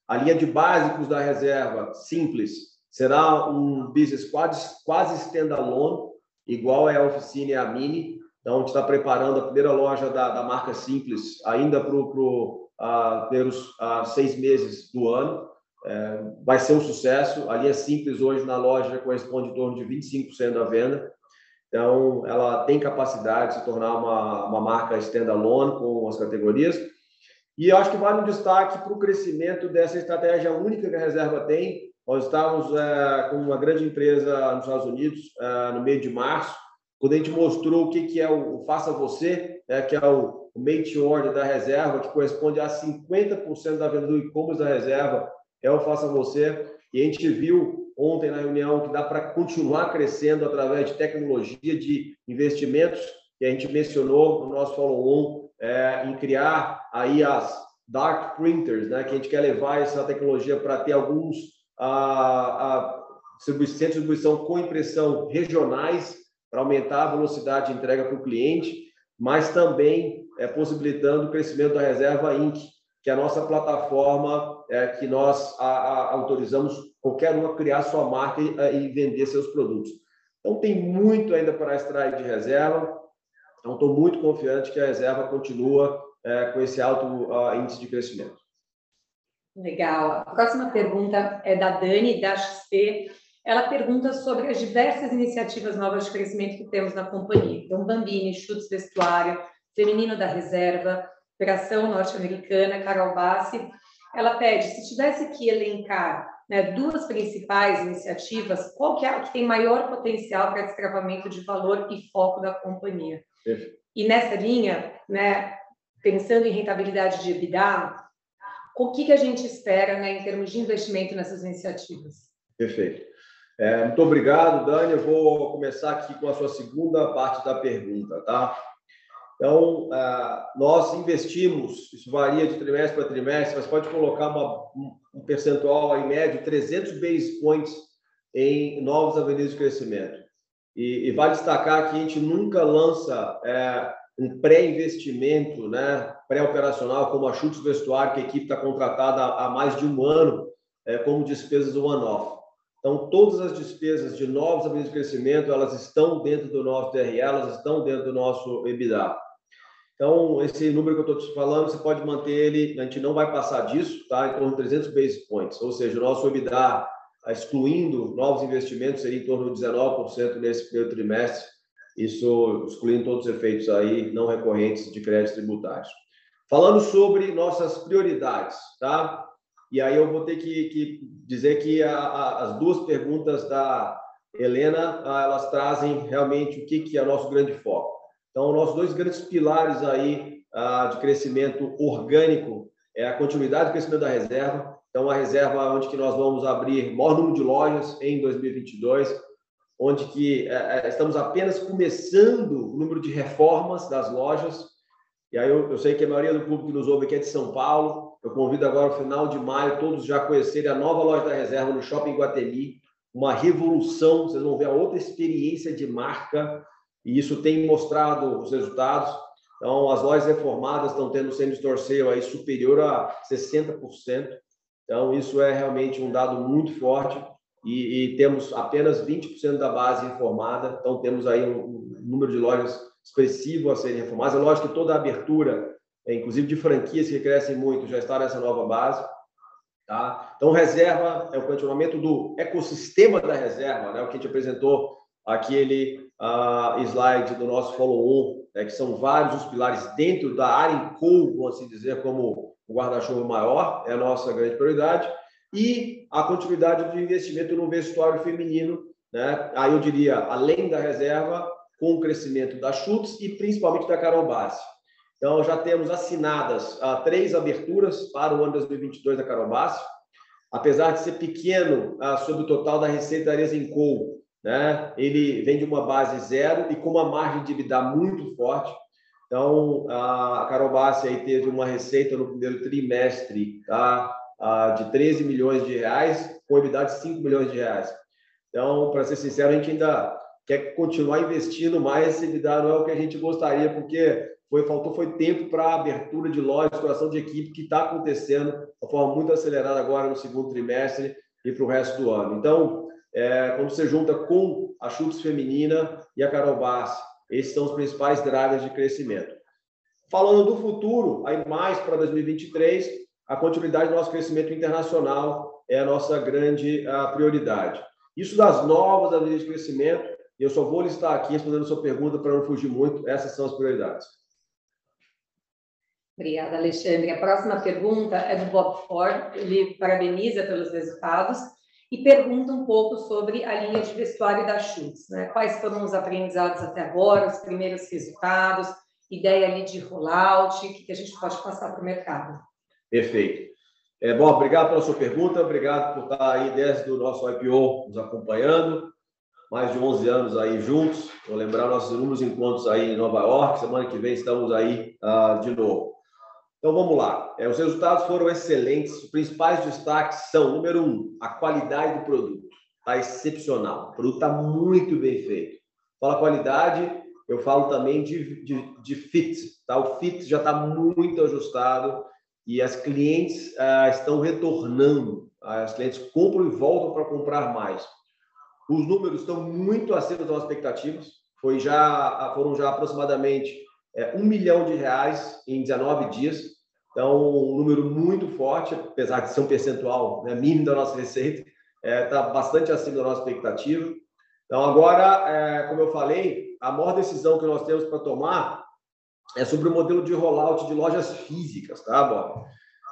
A linha de básicos da reserva, simples, será um business quase, quase standalone, igual é a Oficina e a Mini. Então, a gente está preparando a primeira loja da, da marca Simples ainda para os primeiros seis meses do ano. É, vai ser um sucesso. A linha Simples hoje na loja corresponde em torno de 25% da venda. Então, ela tem capacidade de se tornar uma, uma marca standalone com as categorias. E eu acho que vale um destaque para o crescimento dessa estratégia única que a reserva tem. Nós estávamos é, com uma grande empresa nos Estados Unidos é, no meio de março, quando a gente mostrou o que, que é o, Faça Você, é, que é o, o Made Order da reserva, que corresponde a 50% da venda do e-commerce da reserva, é o Faça Você. E a gente viu ontem na reunião que dá para continuar crescendo através de tecnologia, de investimentos que a gente mencionou no nosso follow-on, é, em criar aí as dark printers, né, que a gente quer levar essa tecnologia para ter alguns a, a distribuição com impressão regionais para aumentar a velocidade de entrega para o cliente, mas também é, possibilitando o crescimento da reserva Inc. que a nossa plataforma é que nós a, a, autorizamos qualquer um a criar sua marca e, e vender seus produtos. Então, tem muito ainda para extrair de reserva. Então, estou muito confiante que a reserva continua é, com esse alto uh, índice de crescimento.
Legal. A próxima pergunta é da Dani, da XP. Ela pergunta sobre as diversas iniciativas novas de crescimento que temos na companhia. Então, Bambini, Chutes Vestuário, Feminino da Reserva, Operação Norte-Americana, Carol Bassi. Ela pede, se tivesse que elencar né, duas principais iniciativas, qual que é a que tem maior potencial para destravamento de valor e foco da companhia? Perfeito. E nessa linha, né, pensando em rentabilidade de EBITDA, o que, que a gente espera né, em termos de investimento nessas iniciativas?
Perfeito. É, muito obrigado, Dani. Eu vou começar aqui com a sua segunda parte da pergunta, tá? Então, é, nós investimos, isso varia de trimestre para trimestre, mas pode colocar uma, um percentual em médio, 300 base points em novas avenidas de crescimento. E, e vale destacar que a gente nunca lança é, um pré-investimento, né, pré-operacional, como a Chutes Vestuário, que a equipe está contratada há mais de um ano, é, como despesas one-off. Então, todas as despesas de novos ambientes de crescimento, elas estão dentro do nosso TRE, elas estão dentro do nosso EBITDA. Então, esse número que eu estou te falando, você pode manter ele, a gente não vai passar disso, tá? Em torno de 300 base points, ou seja, o nosso EBITDA, excluindo novos investimentos, seria em torno de 19% nesse primeiro trimestre, isso excluindo todos os efeitos aí não recorrentes de créditos tributários. Falando sobre nossas prioridades, tá? E aí eu vou ter que, que dizer que a, a, as duas perguntas da Helena, elas trazem realmente o que, que é nosso grande foco. Então, nossos dois grandes pilares aí de crescimento orgânico é a continuidade do crescimento da reserva. Então, a reserva onde que nós vamos abrir maior número de lojas em 2022, onde que é, é, estamos apenas começando o número de reformas das lojas. E aí eu, eu, sei que a maioria do público que nos ouve aqui é de São Paulo. Eu convido agora, no final de maio, todos já conhecerem a nova loja da reserva no Shopping Guatemi. Uma revolução, vocês vão ver a outra experiência de marca, e isso tem mostrado os resultados. Então, as lojas reformadas estão tendo sendo store aí superior a 60%. Então, isso é realmente um dado muito forte e, e temos apenas 20% da base informada, então temos aí um, um, número de lojas expressivo a serem reformadas. É lógico que toda a abertura, é, inclusive de franquias que crescem muito, já está nessa nova base. Tá? Então, reserva é o continuamento do ecossistema da reserva, né? o que a gente apresentou aquele uh, slide do nosso follow-on, né? que são vários os pilares dentro da área em co, vamos assim dizer, como o guarda-chuva maior, é a nossa grande prioridade e a continuidade do investimento no vestuário feminino, né? Aí eu diria, além da reserva, com o crescimento da Chutes e principalmente da Carol Bassi. Então, já temos assinadas ah, três aberturas para o ano 2022 da Carol Bassi. Apesar de ser pequeno ah, sobre o total da receita da Resenco, né? ele vem de uma base zero e com uma margem de EBITDA muito forte. Então, a Carol Bassi aí teve uma receita no primeiro trimestre tá? De 13 milhões de reais, com EBITDA de 5 milhões de reais. Então, para ser sincero, a gente ainda quer continuar investindo mais, esse EBITDA não é o que a gente gostaria, porque foi, faltou foi tempo para a abertura de lojas, exploração de equipe, que está acontecendo de forma muito acelerada agora no segundo trimestre e para o resto do ano. Então, é, quando você junta com a Chutes Feminina e a Carol Bass, esses são os principais drivers de crescimento. Falando do futuro, aí mais para 2023, a continuidade do nosso crescimento internacional é a nossa grande a prioridade. Isso das novas avenidas de crescimento, eu só vou listar aqui respondendo a sua pergunta para não fugir muito, essas são as prioridades.
Obrigada, Alexandre. A próxima pergunta é do Bob Ford. Ele parabeniza pelos resultados e pergunta um pouco sobre a linha de vestuário da Schutz. Né? Quais foram os aprendizados até agora, os primeiros resultados, ideia ali de rollout, o que a gente pode passar para o mercado?
Perfeito. É, bom, obrigado pela sua pergunta, obrigado por estar aí desde o nosso IPO nos acompanhando, mais de 11 anos aí juntos. Vou lembrar nossos inúmeros encontros aí em Nova York, semana que vem estamos aí uh, de novo. Então vamos lá. É, os resultados foram excelentes. Os principais destaques são: número um, a qualidade do produto está excepcional. O produto está muito bem feito. Fala qualidade, eu falo também de, de, de fit. Tá? O fit já está muito ajustado e as clientes ah, estão retornando. As clientes compram e voltam para comprar mais. Os números estão muito acima das expectativas. Foi já, foram já aproximadamente é, um milhão de reais em 19 dias. Então, um número muito forte, apesar de ser um percentual né, mínimo da nossa receita, está é, tá bastante acima da nossa expectativa. Então, agora, é, como eu falei, a maior decisão que nós temos para tomar é sobre o modelo de rollout de lojas físicas, tá, Bob?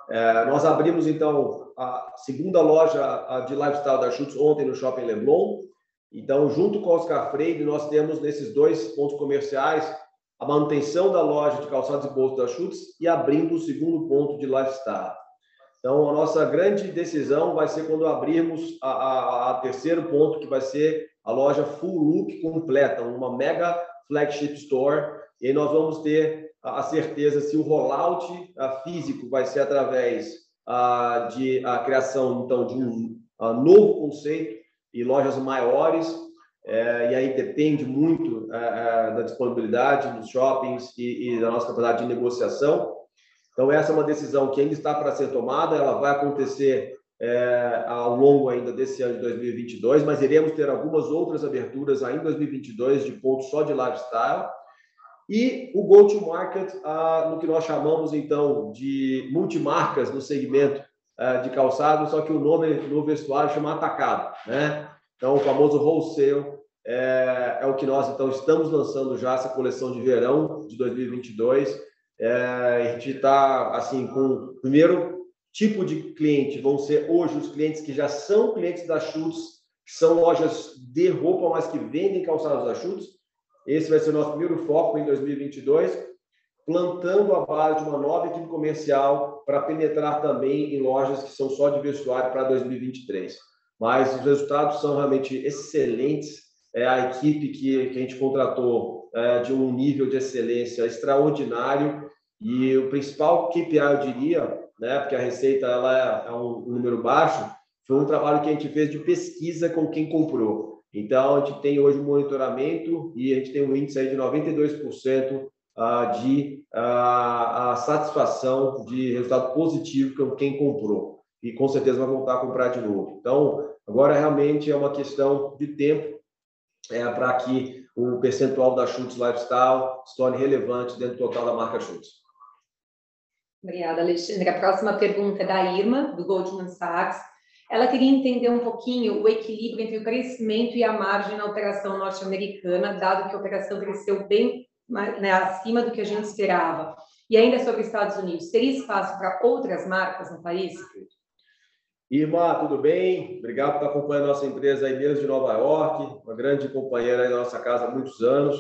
É, nós abrimos, então, a segunda loja de lifestyle da Schutz ontem no Shopping Leblon. Então, junto com o Oscar Freire, nós temos nesses dois pontos comerciais a manutenção da loja de calçados e bolsos da Schutz e abrindo o segundo ponto de lifestyle. Então, a nossa grande decisão vai ser quando abrirmos a, a, a terceiro ponto, que vai ser a loja full look completa, uma mega flagship store. E aí nós vamos ter a certeza se o rollout físico vai ser através de a criação então de um novo conceito e lojas maiores. É, e aí depende muito da disponibilidade dos shoppings e, e da nossa capacidade de negociação. Então, essa é uma decisão que ainda está para ser tomada, ela vai acontecer é, ao longo ainda desse ano de 2022, mas iremos ter algumas outras aberturas ainda em 2022 de pontos só de lifestyle. E o go-to-market, ah, no que nós chamamos então de multimarcas no segmento ah, de calçado, só que o nome no vestuário chama atacado, né? Então, o famoso wholesale é, é o que nós então estamos lançando já essa coleção de verão de 2022 é, a gente está assim com o primeiro tipo de cliente vão ser hoje os clientes que já são clientes da Schutz, que são lojas de roupa, mas que vendem calçados da Schutz. Esse vai ser o nosso primeiro foco em 2022, plantando a base de uma nova equipe comercial para penetrar também em lojas que são só de vestuário para 2023. Mas os resultados são realmente excelentes. É a equipe que, que a gente contratou é, de um nível de excelência extraordinário e o principal KPI, eu diria, né, porque a receita ela é, é um, número baixo, foi um trabalho que a gente fez de pesquisa com quem comprou. Então, a gente tem hoje um monitoramento e a gente tem um índice de 92% ah, de ah, a satisfação de resultado positivo com quem comprou. E com certeza vai voltar a comprar de novo. Então, agora realmente é uma questão de tempo é, para que o percentual da Schutz Lifestyle se torne relevante dentro do total da marca Schutz.
Obrigada, Alexandre. A próxima pergunta é da Irma, do Goldman Sachs. Ela queria entender um pouquinho o equilíbrio entre o crescimento e a margem na operação norte-americana, dado que a operação cresceu bem né, acima do que a gente esperava. E ainda sobre os Estados Unidos, teria espaço para outras marcas no país?
Irma, tudo bem? Obrigado por estar acompanhando a nossa empresa aí mesmo de Nova York, uma grande companheira aí da nossa casa há muitos anos.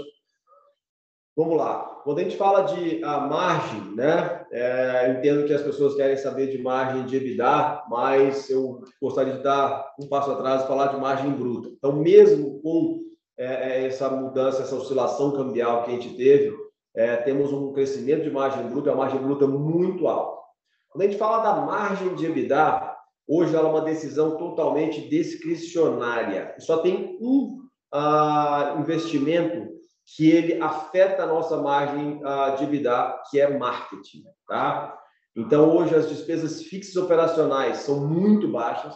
Vamos lá. Quando a gente fala de a margem, né? É, entendo que as pessoas querem saber de margem de EBITDA, mas eu gostaria de dar um passo atrás e falar de margem bruta. Então, mesmo com é, é, essa mudança, essa oscilação cambial que a gente teve, é, temos um crescimento de margem bruta, a margem bruta muito alta. Quando a gente fala da margem de EBITDA, hoje ela é uma decisão totalmente discricionária. Só tem um uh, investimento que ele afeta a nossa margem uh, de EBITDA, que é marketing, tá? Então, hoje as despesas fixas operacionais são muito baixas.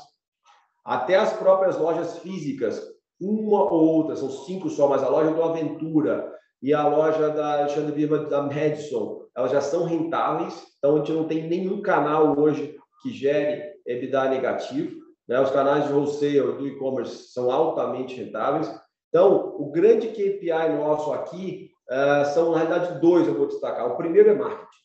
Até as próprias lojas físicas, uma ou outra, são cinco só, mas a loja do Aventura e a loja da Alexandre Viva da Madison, elas já são rentáveis. Então, a gente não tem nenhum canal hoje que gere EBITDA negativo. Né? Os canais de wholesale do e-commerce são altamente rentáveis. Então, o grande KPI nosso aqui uh, são, na realidade, dois eu vou destacar. O primeiro é marketing.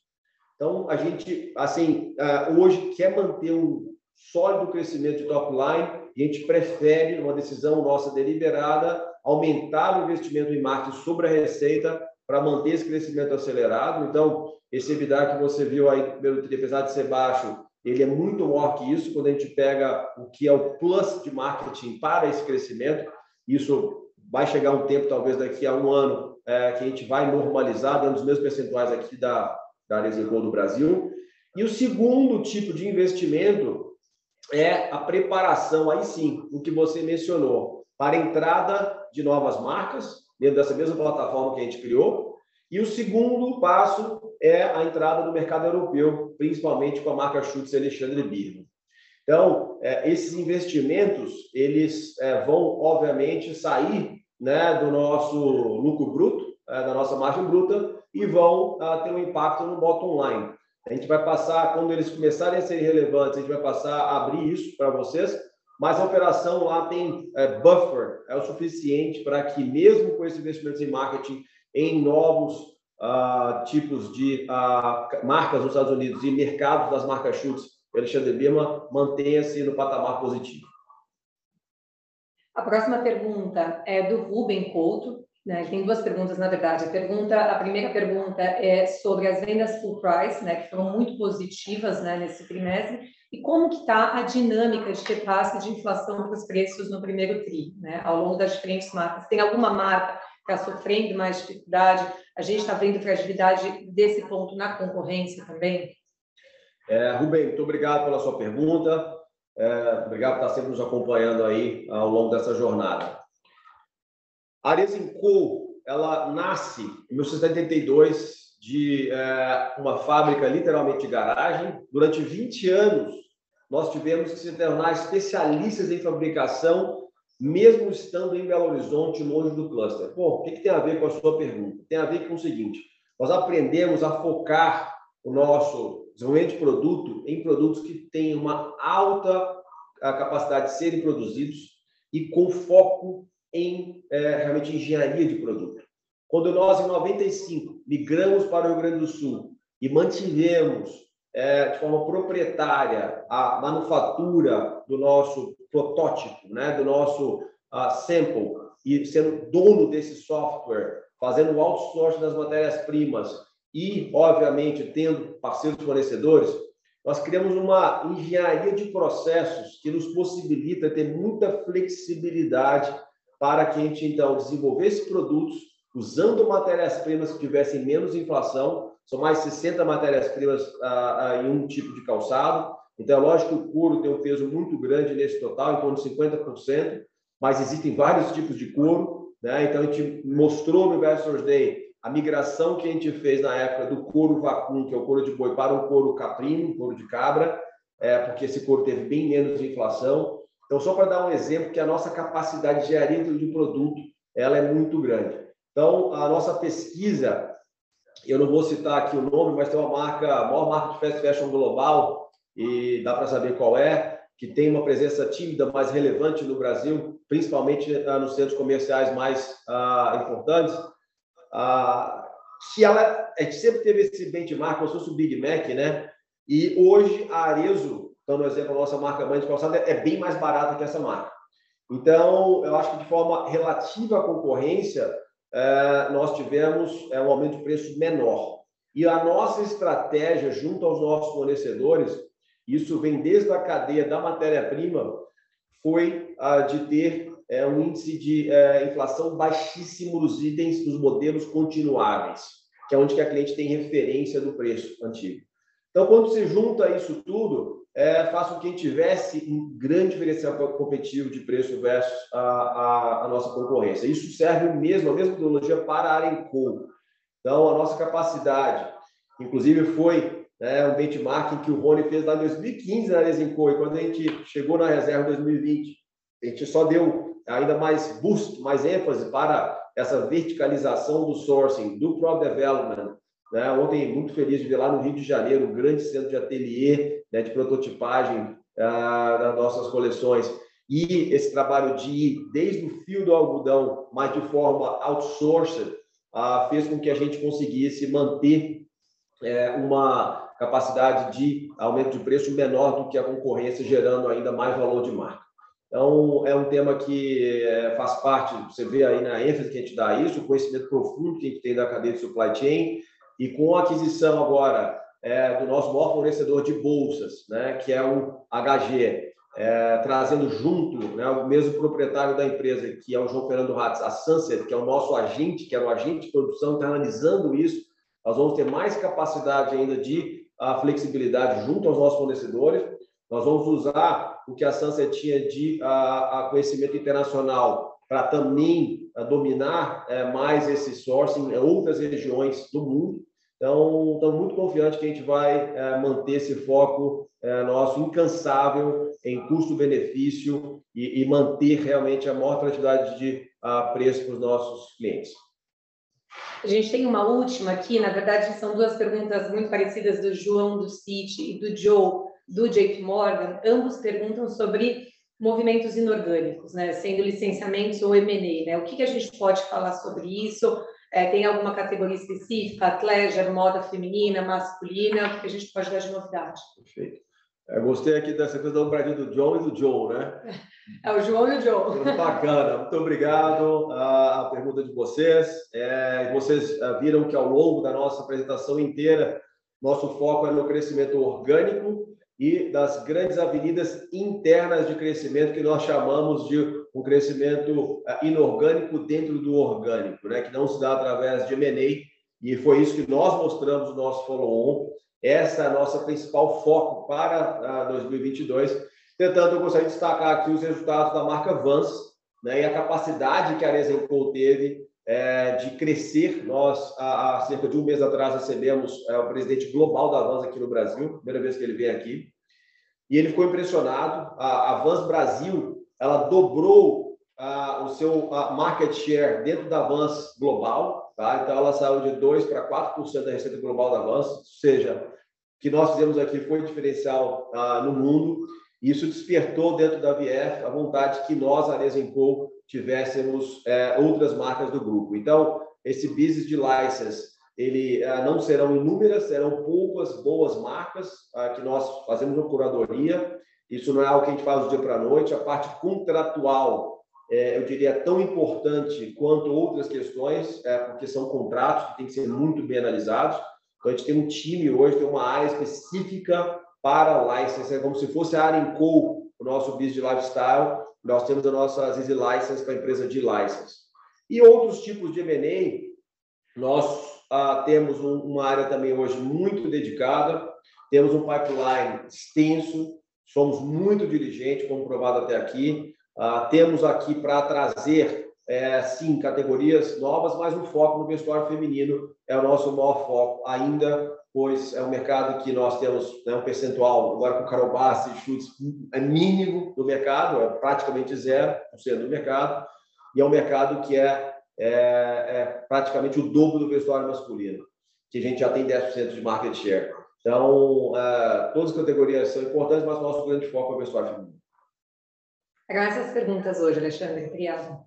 Então, a gente, assim, uh, hoje quer manter um sólido crescimento de top line e a gente prefere, uma decisão nossa deliberada, aumentar o investimento em marketing sobre a receita para manter esse crescimento acelerado. Então, esse EBITDA que você viu aí, primeiro apesar de ser baixo, ele é muito maior que isso quando a gente pega o que é o plus de marketing para esse crescimento. Isso vai chegar um tempo, talvez daqui a um ano, é, que a gente vai normalizar, dando os mesmos percentuais aqui da, da Reservoir do Brasil. E o segundo tipo de investimento é a preparação, aí sim, o que você mencionou, para a entrada de novas marcas, dentro dessa mesma plataforma que a gente criou, E o segundo passo é a entrada no mercado europeu, principalmente com a marca Schutz Alexandre Birman. Então, é, esses investimentos, eles é, vão, obviamente, sair né, do nosso lucro bruto, é, da nossa margem bruta, e vão ah, ter um impacto no bottom line. A gente vai passar, quando eles começarem a ser relevantes, a gente vai passar a abrir isso para vocês, mas a operação lá tem é, buffer, é o suficiente para que, mesmo com esses investimentos em marketing, em novos uh, tipos de uh, marcas nos Estados Unidos e mercados das marcas chutes, o Alexandre Birman mantenha-se no patamar positivo.
A próxima pergunta é do Ruben Couto. Né? Tem duas perguntas, na verdade. A, pergunta, a primeira pergunta é sobre as vendas full price, né? que foram muito positivas né? nesse trimestre, e como que está a dinâmica de repasse de inflação para os preços no primeiro TRI, né? ao longo das diferentes marcas. Tem alguma marca que está sofrendo mais dificuldade? A gente está vendo fragilidade desse ponto na concorrência também?
É, muito obrigado pela sua pergunta. É, obrigado por estar sempre nos acompanhando aí ao longo dessa jornada. A Arezinco, ela nasce em 1982 de é, uma fábrica literalmente de garagem. Durante 20 anos, nós tivemos que se tornar especialistas em fabricação mesmo estando em Belo Horizonte, longe do cluster? Bom, o que, que tem a ver com a sua pergunta? Tem a ver com o seguinte: nós aprendemos a focar o nosso desenvolvimento de produto em produtos que têm uma alta capacidade de serem produzidos e com foco em é, realmente engenharia de produto. Quando nós, em 95, migramos para o Rio Grande do Sul e mantivemos é, de forma proprietária a manufatura do nosso protótipo, né, do nosso uh, sample, e sendo dono desse software, fazendo o outsourcing das matérias-primas e, obviamente, tendo parceiros fornecedores, nós criamos uma engenharia de processos que nos possibilita ter muita flexibilidade para que a gente, então, desenvolvesse produtos usando matérias-primas que tivessem menos inflação, são mais 60 matérias-primas ah, ah, em um tipo de calçado, então, é lógico que o couro tem um peso muito grande nesse total, em torno de 50%, mas existem vários tipos de couro. Né? Então, a gente mostrou no Investors Day a migração que a gente fez na época do couro vacum, que é o couro de boi, para o couro caprino, couro de cabra, é, porque esse couro teve bem menos inflação. Então, só para dar um exemplo, que a nossa capacidade de gerir de produto ela é muito grande. Então, a nossa pesquisa, eu não vou citar aqui o nome, mas tem uma marca, a maior marca de fast fashion global, e dá para saber qual é, que tem uma presença tímida mais relevante no Brasil, principalmente uh, nos centros comerciais mais uh, importantes. Uh, se ela, a gente sempre teve esse benchmark, como se fosse o Big Mac, né? E hoje a Arezo, dando exemplo, a nossa marca mãe de calçada, é bem mais barata que essa marca. Então, eu acho que de forma relativa à concorrência, eh, nós tivemos eh, um aumento de preço menor. E a nossa estratégia junto aos nossos fornecedores isso vem desde a cadeia da matéria-prima, foi a de ter é, um índice de é, inflação baixíssimo dos itens dos modelos continuáveis, que é onde que a cliente tem referência do preço antigo. Então, quando se junta isso tudo, é, faz com que a gente tivesse um grande diferencial competitivo de preço versus a, a, a nossa concorrência. Isso serve mesmo, a mesma metodologia para a Arenco. Então, a nossa capacidade, inclusive, foi né, um benchmarking que o Rony fez lá em 2015 na Lesinco, e quando a gente chegou na reserva em 2020, a gente só deu ainda mais boost, mais ênfase para essa verticalização do sourcing, do Pro Development. Né? Ontem, muito feliz de ver lá no Rio de Janeiro, um grande centro de ateliê né, de prototipagem ah, das nossas coleções. E esse trabalho de ir desde o fio do algodão, mas de forma outsourced, ah, fez com que a gente conseguisse manter é, uma capacidade de aumento de preço menor do que a concorrência, gerando ainda mais valor de marca. Então, é um tema que é, faz parte, você vê aí na ênfase que a gente dá isso, o conhecimento profundo que a gente tem da cadeia de supply chain, e com a aquisição agora é, do nosso maior fornecedor de bolsas, né, que é o HG, é, trazendo junto né, o mesmo proprietário da empresa, que é o João Fernando Ratz, a Sunset, que é o nosso agente, que era o agente de produção, internalizando isso, nós vamos ter mais capacidade ainda de a flexibilidade junto aos nossos fornecedores. Nós vamos usar o que a Sunset tinha de a, a conhecimento internacional para também dominar é, mais esse sourcing em outras regiões do mundo. Então, estamos muito confiantes que a gente vai é, manter esse foco é, nosso incansável em custo-benefício e, e, manter realmente a maior quantidade de a, preço para os nossos clientes.
A gente tem uma última aqui, na verdade, são duas perguntas muito parecidas do João do Citi e do Joe do JP Morgan. Ambos perguntam sobre movimentos inorgânicos, né, sendo licenciamentos ou M&A, né? O que, que a gente pode falar sobre isso? É, tem alguma categoria específica, athleisure, moda feminina, masculina? O que, que a gente pode dar de novidade?
Perfeito. Eu gostei aqui dessa coisa do Brasil do John e do Joe, né?
É o João e o Joe.
Bacana, muito obrigado a, pergunta de vocês. É, vocês é, viram que ao longo da nossa apresentação inteira, nosso foco é no crescimento orgânico e das grandes avenidas internas de crescimento que nós chamamos de um crescimento eh, inorgânico dentro do orgânico, né? que não se dá através de M&A, e foi isso que nós mostramos no nosso follow-on. Essa é a nossa principal foco para 2022. Ah, Tentando, eu gostaria de destacar aqui os resultados da marca Vans né? e a capacidade que a Resenco teve é, de crescer. Nós, há, há, cerca de um mês atrás, recebemos é, o presidente global da Vans aqui no Brasil, primeira vez que ele vem aqui, e ele ficou impressionado. A, a Vans Brasil, ela dobrou a, o seu a market share dentro da Vans global, tá? então ela saiu de 2% para 4% da receita global da Vans, ou seja, o que nós fizemos aqui foi diferencial ah, no mundo, isso despertou dentro da VF a vontade que nós, a Resenco, tivéssemos é, outras marcas do grupo. Então, esse business de license, ele é, não serão inúmeras, serão poucas boas marcas é, que nós fazemos uma curadoria. Isso não é algo que a gente faz do dia para a noite. A parte contratual, é, eu diria, é tão importante quanto outras questões, é, porque são contratos que têm que ser muito bem analisados. Então, a gente tem um time hoje, tem uma área específica para license, é como se fosse a Arenco, o nosso business de lifestyle, nós temos a nossa Easy License para a empresa de license. E outros tipos de M&A, nós ah, temos um, uma área também hoje muito dedicada, temos um pipeline extenso, somos muito diligentes, como provado até aqui. Ah, temos aqui para trazer, é, sim, categorias novas, mas o foco no vestuário feminino é o nosso maior foco ainda pois é um mercado que nós temos né, um percentual, agora com Carol Bassi e chutes, é mínimo do mercado, é praticamente zero por cento do mercado, e é um mercado que é, é, é, praticamente o dobro do vestuário masculino, que a gente já tem 10% de market share. Então, é, todas as categorias são importantes, mas nosso grande foco é o vestuário feminino.
Eram essas perguntas hoje, Alexandre. Obrigado.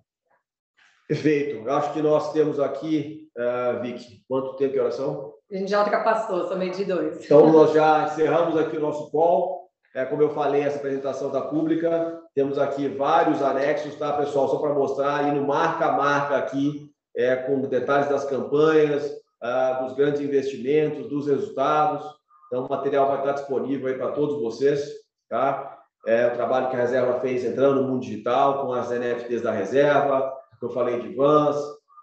Perfeito. Acho que nós temos aqui, uh, Vicky, quanto tempo de oração?
A gente já ultrapassou, só meio de dois.
Então, nós já encerramos aqui o nosso call. É, como eu falei, essa apresentação da pública. Temos aqui vários anexos, tá, pessoal? Só para mostrar aí no marca a marca aqui, é, com detalhes das campanhas, ah, dos grandes investimentos, dos resultados. Então, o material vai estar disponível aí para todos vocês, tá? É, o trabalho que a reserva fez entrando no mundo digital, com as NFTs da reserva, que eu falei de Vans,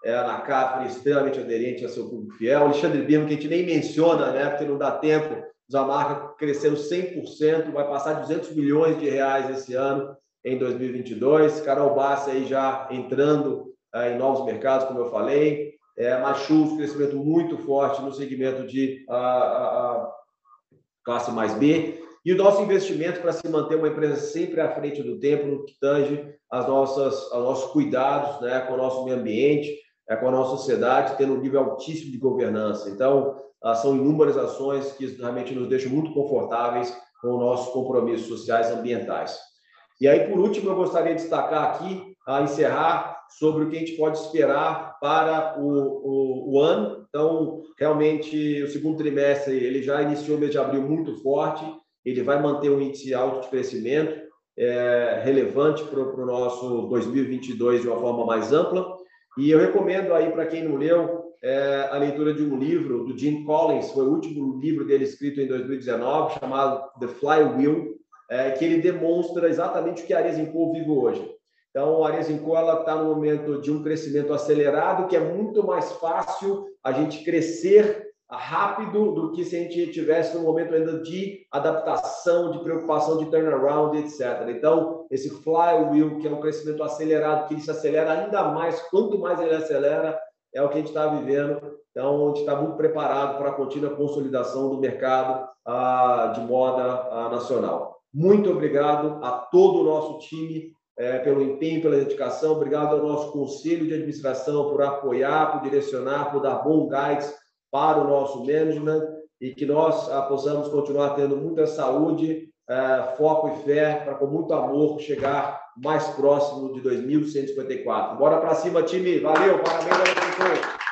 é, a Anacapri extremamente aderente ao seu público fiel. Alexandre Birman, que a gente nem menciona, né, porque não dá tempo, a marca crescendo 100%, vai passar 200 milhões de reais esse ano, em 2022. Carol Bassi aí já entrando é, em novos mercados, como eu falei. É, Machus, crescimento muito forte no segmento de a, a, a classe mais B. E o nosso investimento para se manter uma empresa sempre à frente do tempo, no que tange as nossas, aos nossos cuidados né, com o nosso meio ambiente, com a nossa sociedade, tendo um nível altíssimo de governança. Então, ah, são inúmeras ações que realmente nos deixam muito confortáveis com os nossos compromissos sociais e ambientais. E aí, por último, eu gostaria de destacar aqui, a encerrar, sobre o que a gente pode esperar para o, o, o ano. Então, realmente, o segundo trimestre, ele já iniciou o mês de abril muito forte, ele vai manter um índice alto de crescimento é, relevante para o nosso 2022 de uma forma mais ampla. E eu recomendo aí para quem não leu é, a leitura de um livro do Jim Collins, foi o último livro dele escrito em 2019, chamado The Flywheel, é, que ele demonstra exatamente o que a Arezinco vive hoje. Então, a Arezinco está no momento de um crescimento acelerado, que é muito mais fácil a gente crescer rápido do que se a gente tivesse no momento ainda de adaptação, de preocupação de turnaround, etc. Então, esse flywheel, que é um crescimento acelerado, que ele se acelera ainda mais, quanto mais ele acelera, é o que a gente está vivendo. Então, a gente está muito preparado para a contínua consolidação do mercado ah, de moda ah, nacional. Muito obrigado a todo o nosso time é, pelo empenho, pela dedicação. Obrigado ao nosso conselho de administração por apoiar, por direcionar, por dar bom guides para o nosso management e que nós ah, possamos continuar tendo muita saúde, ah, foco e fé para, com muito amor, chegar mais próximo de 2154. Bora para cima, time. Valeu, parabéns a todos.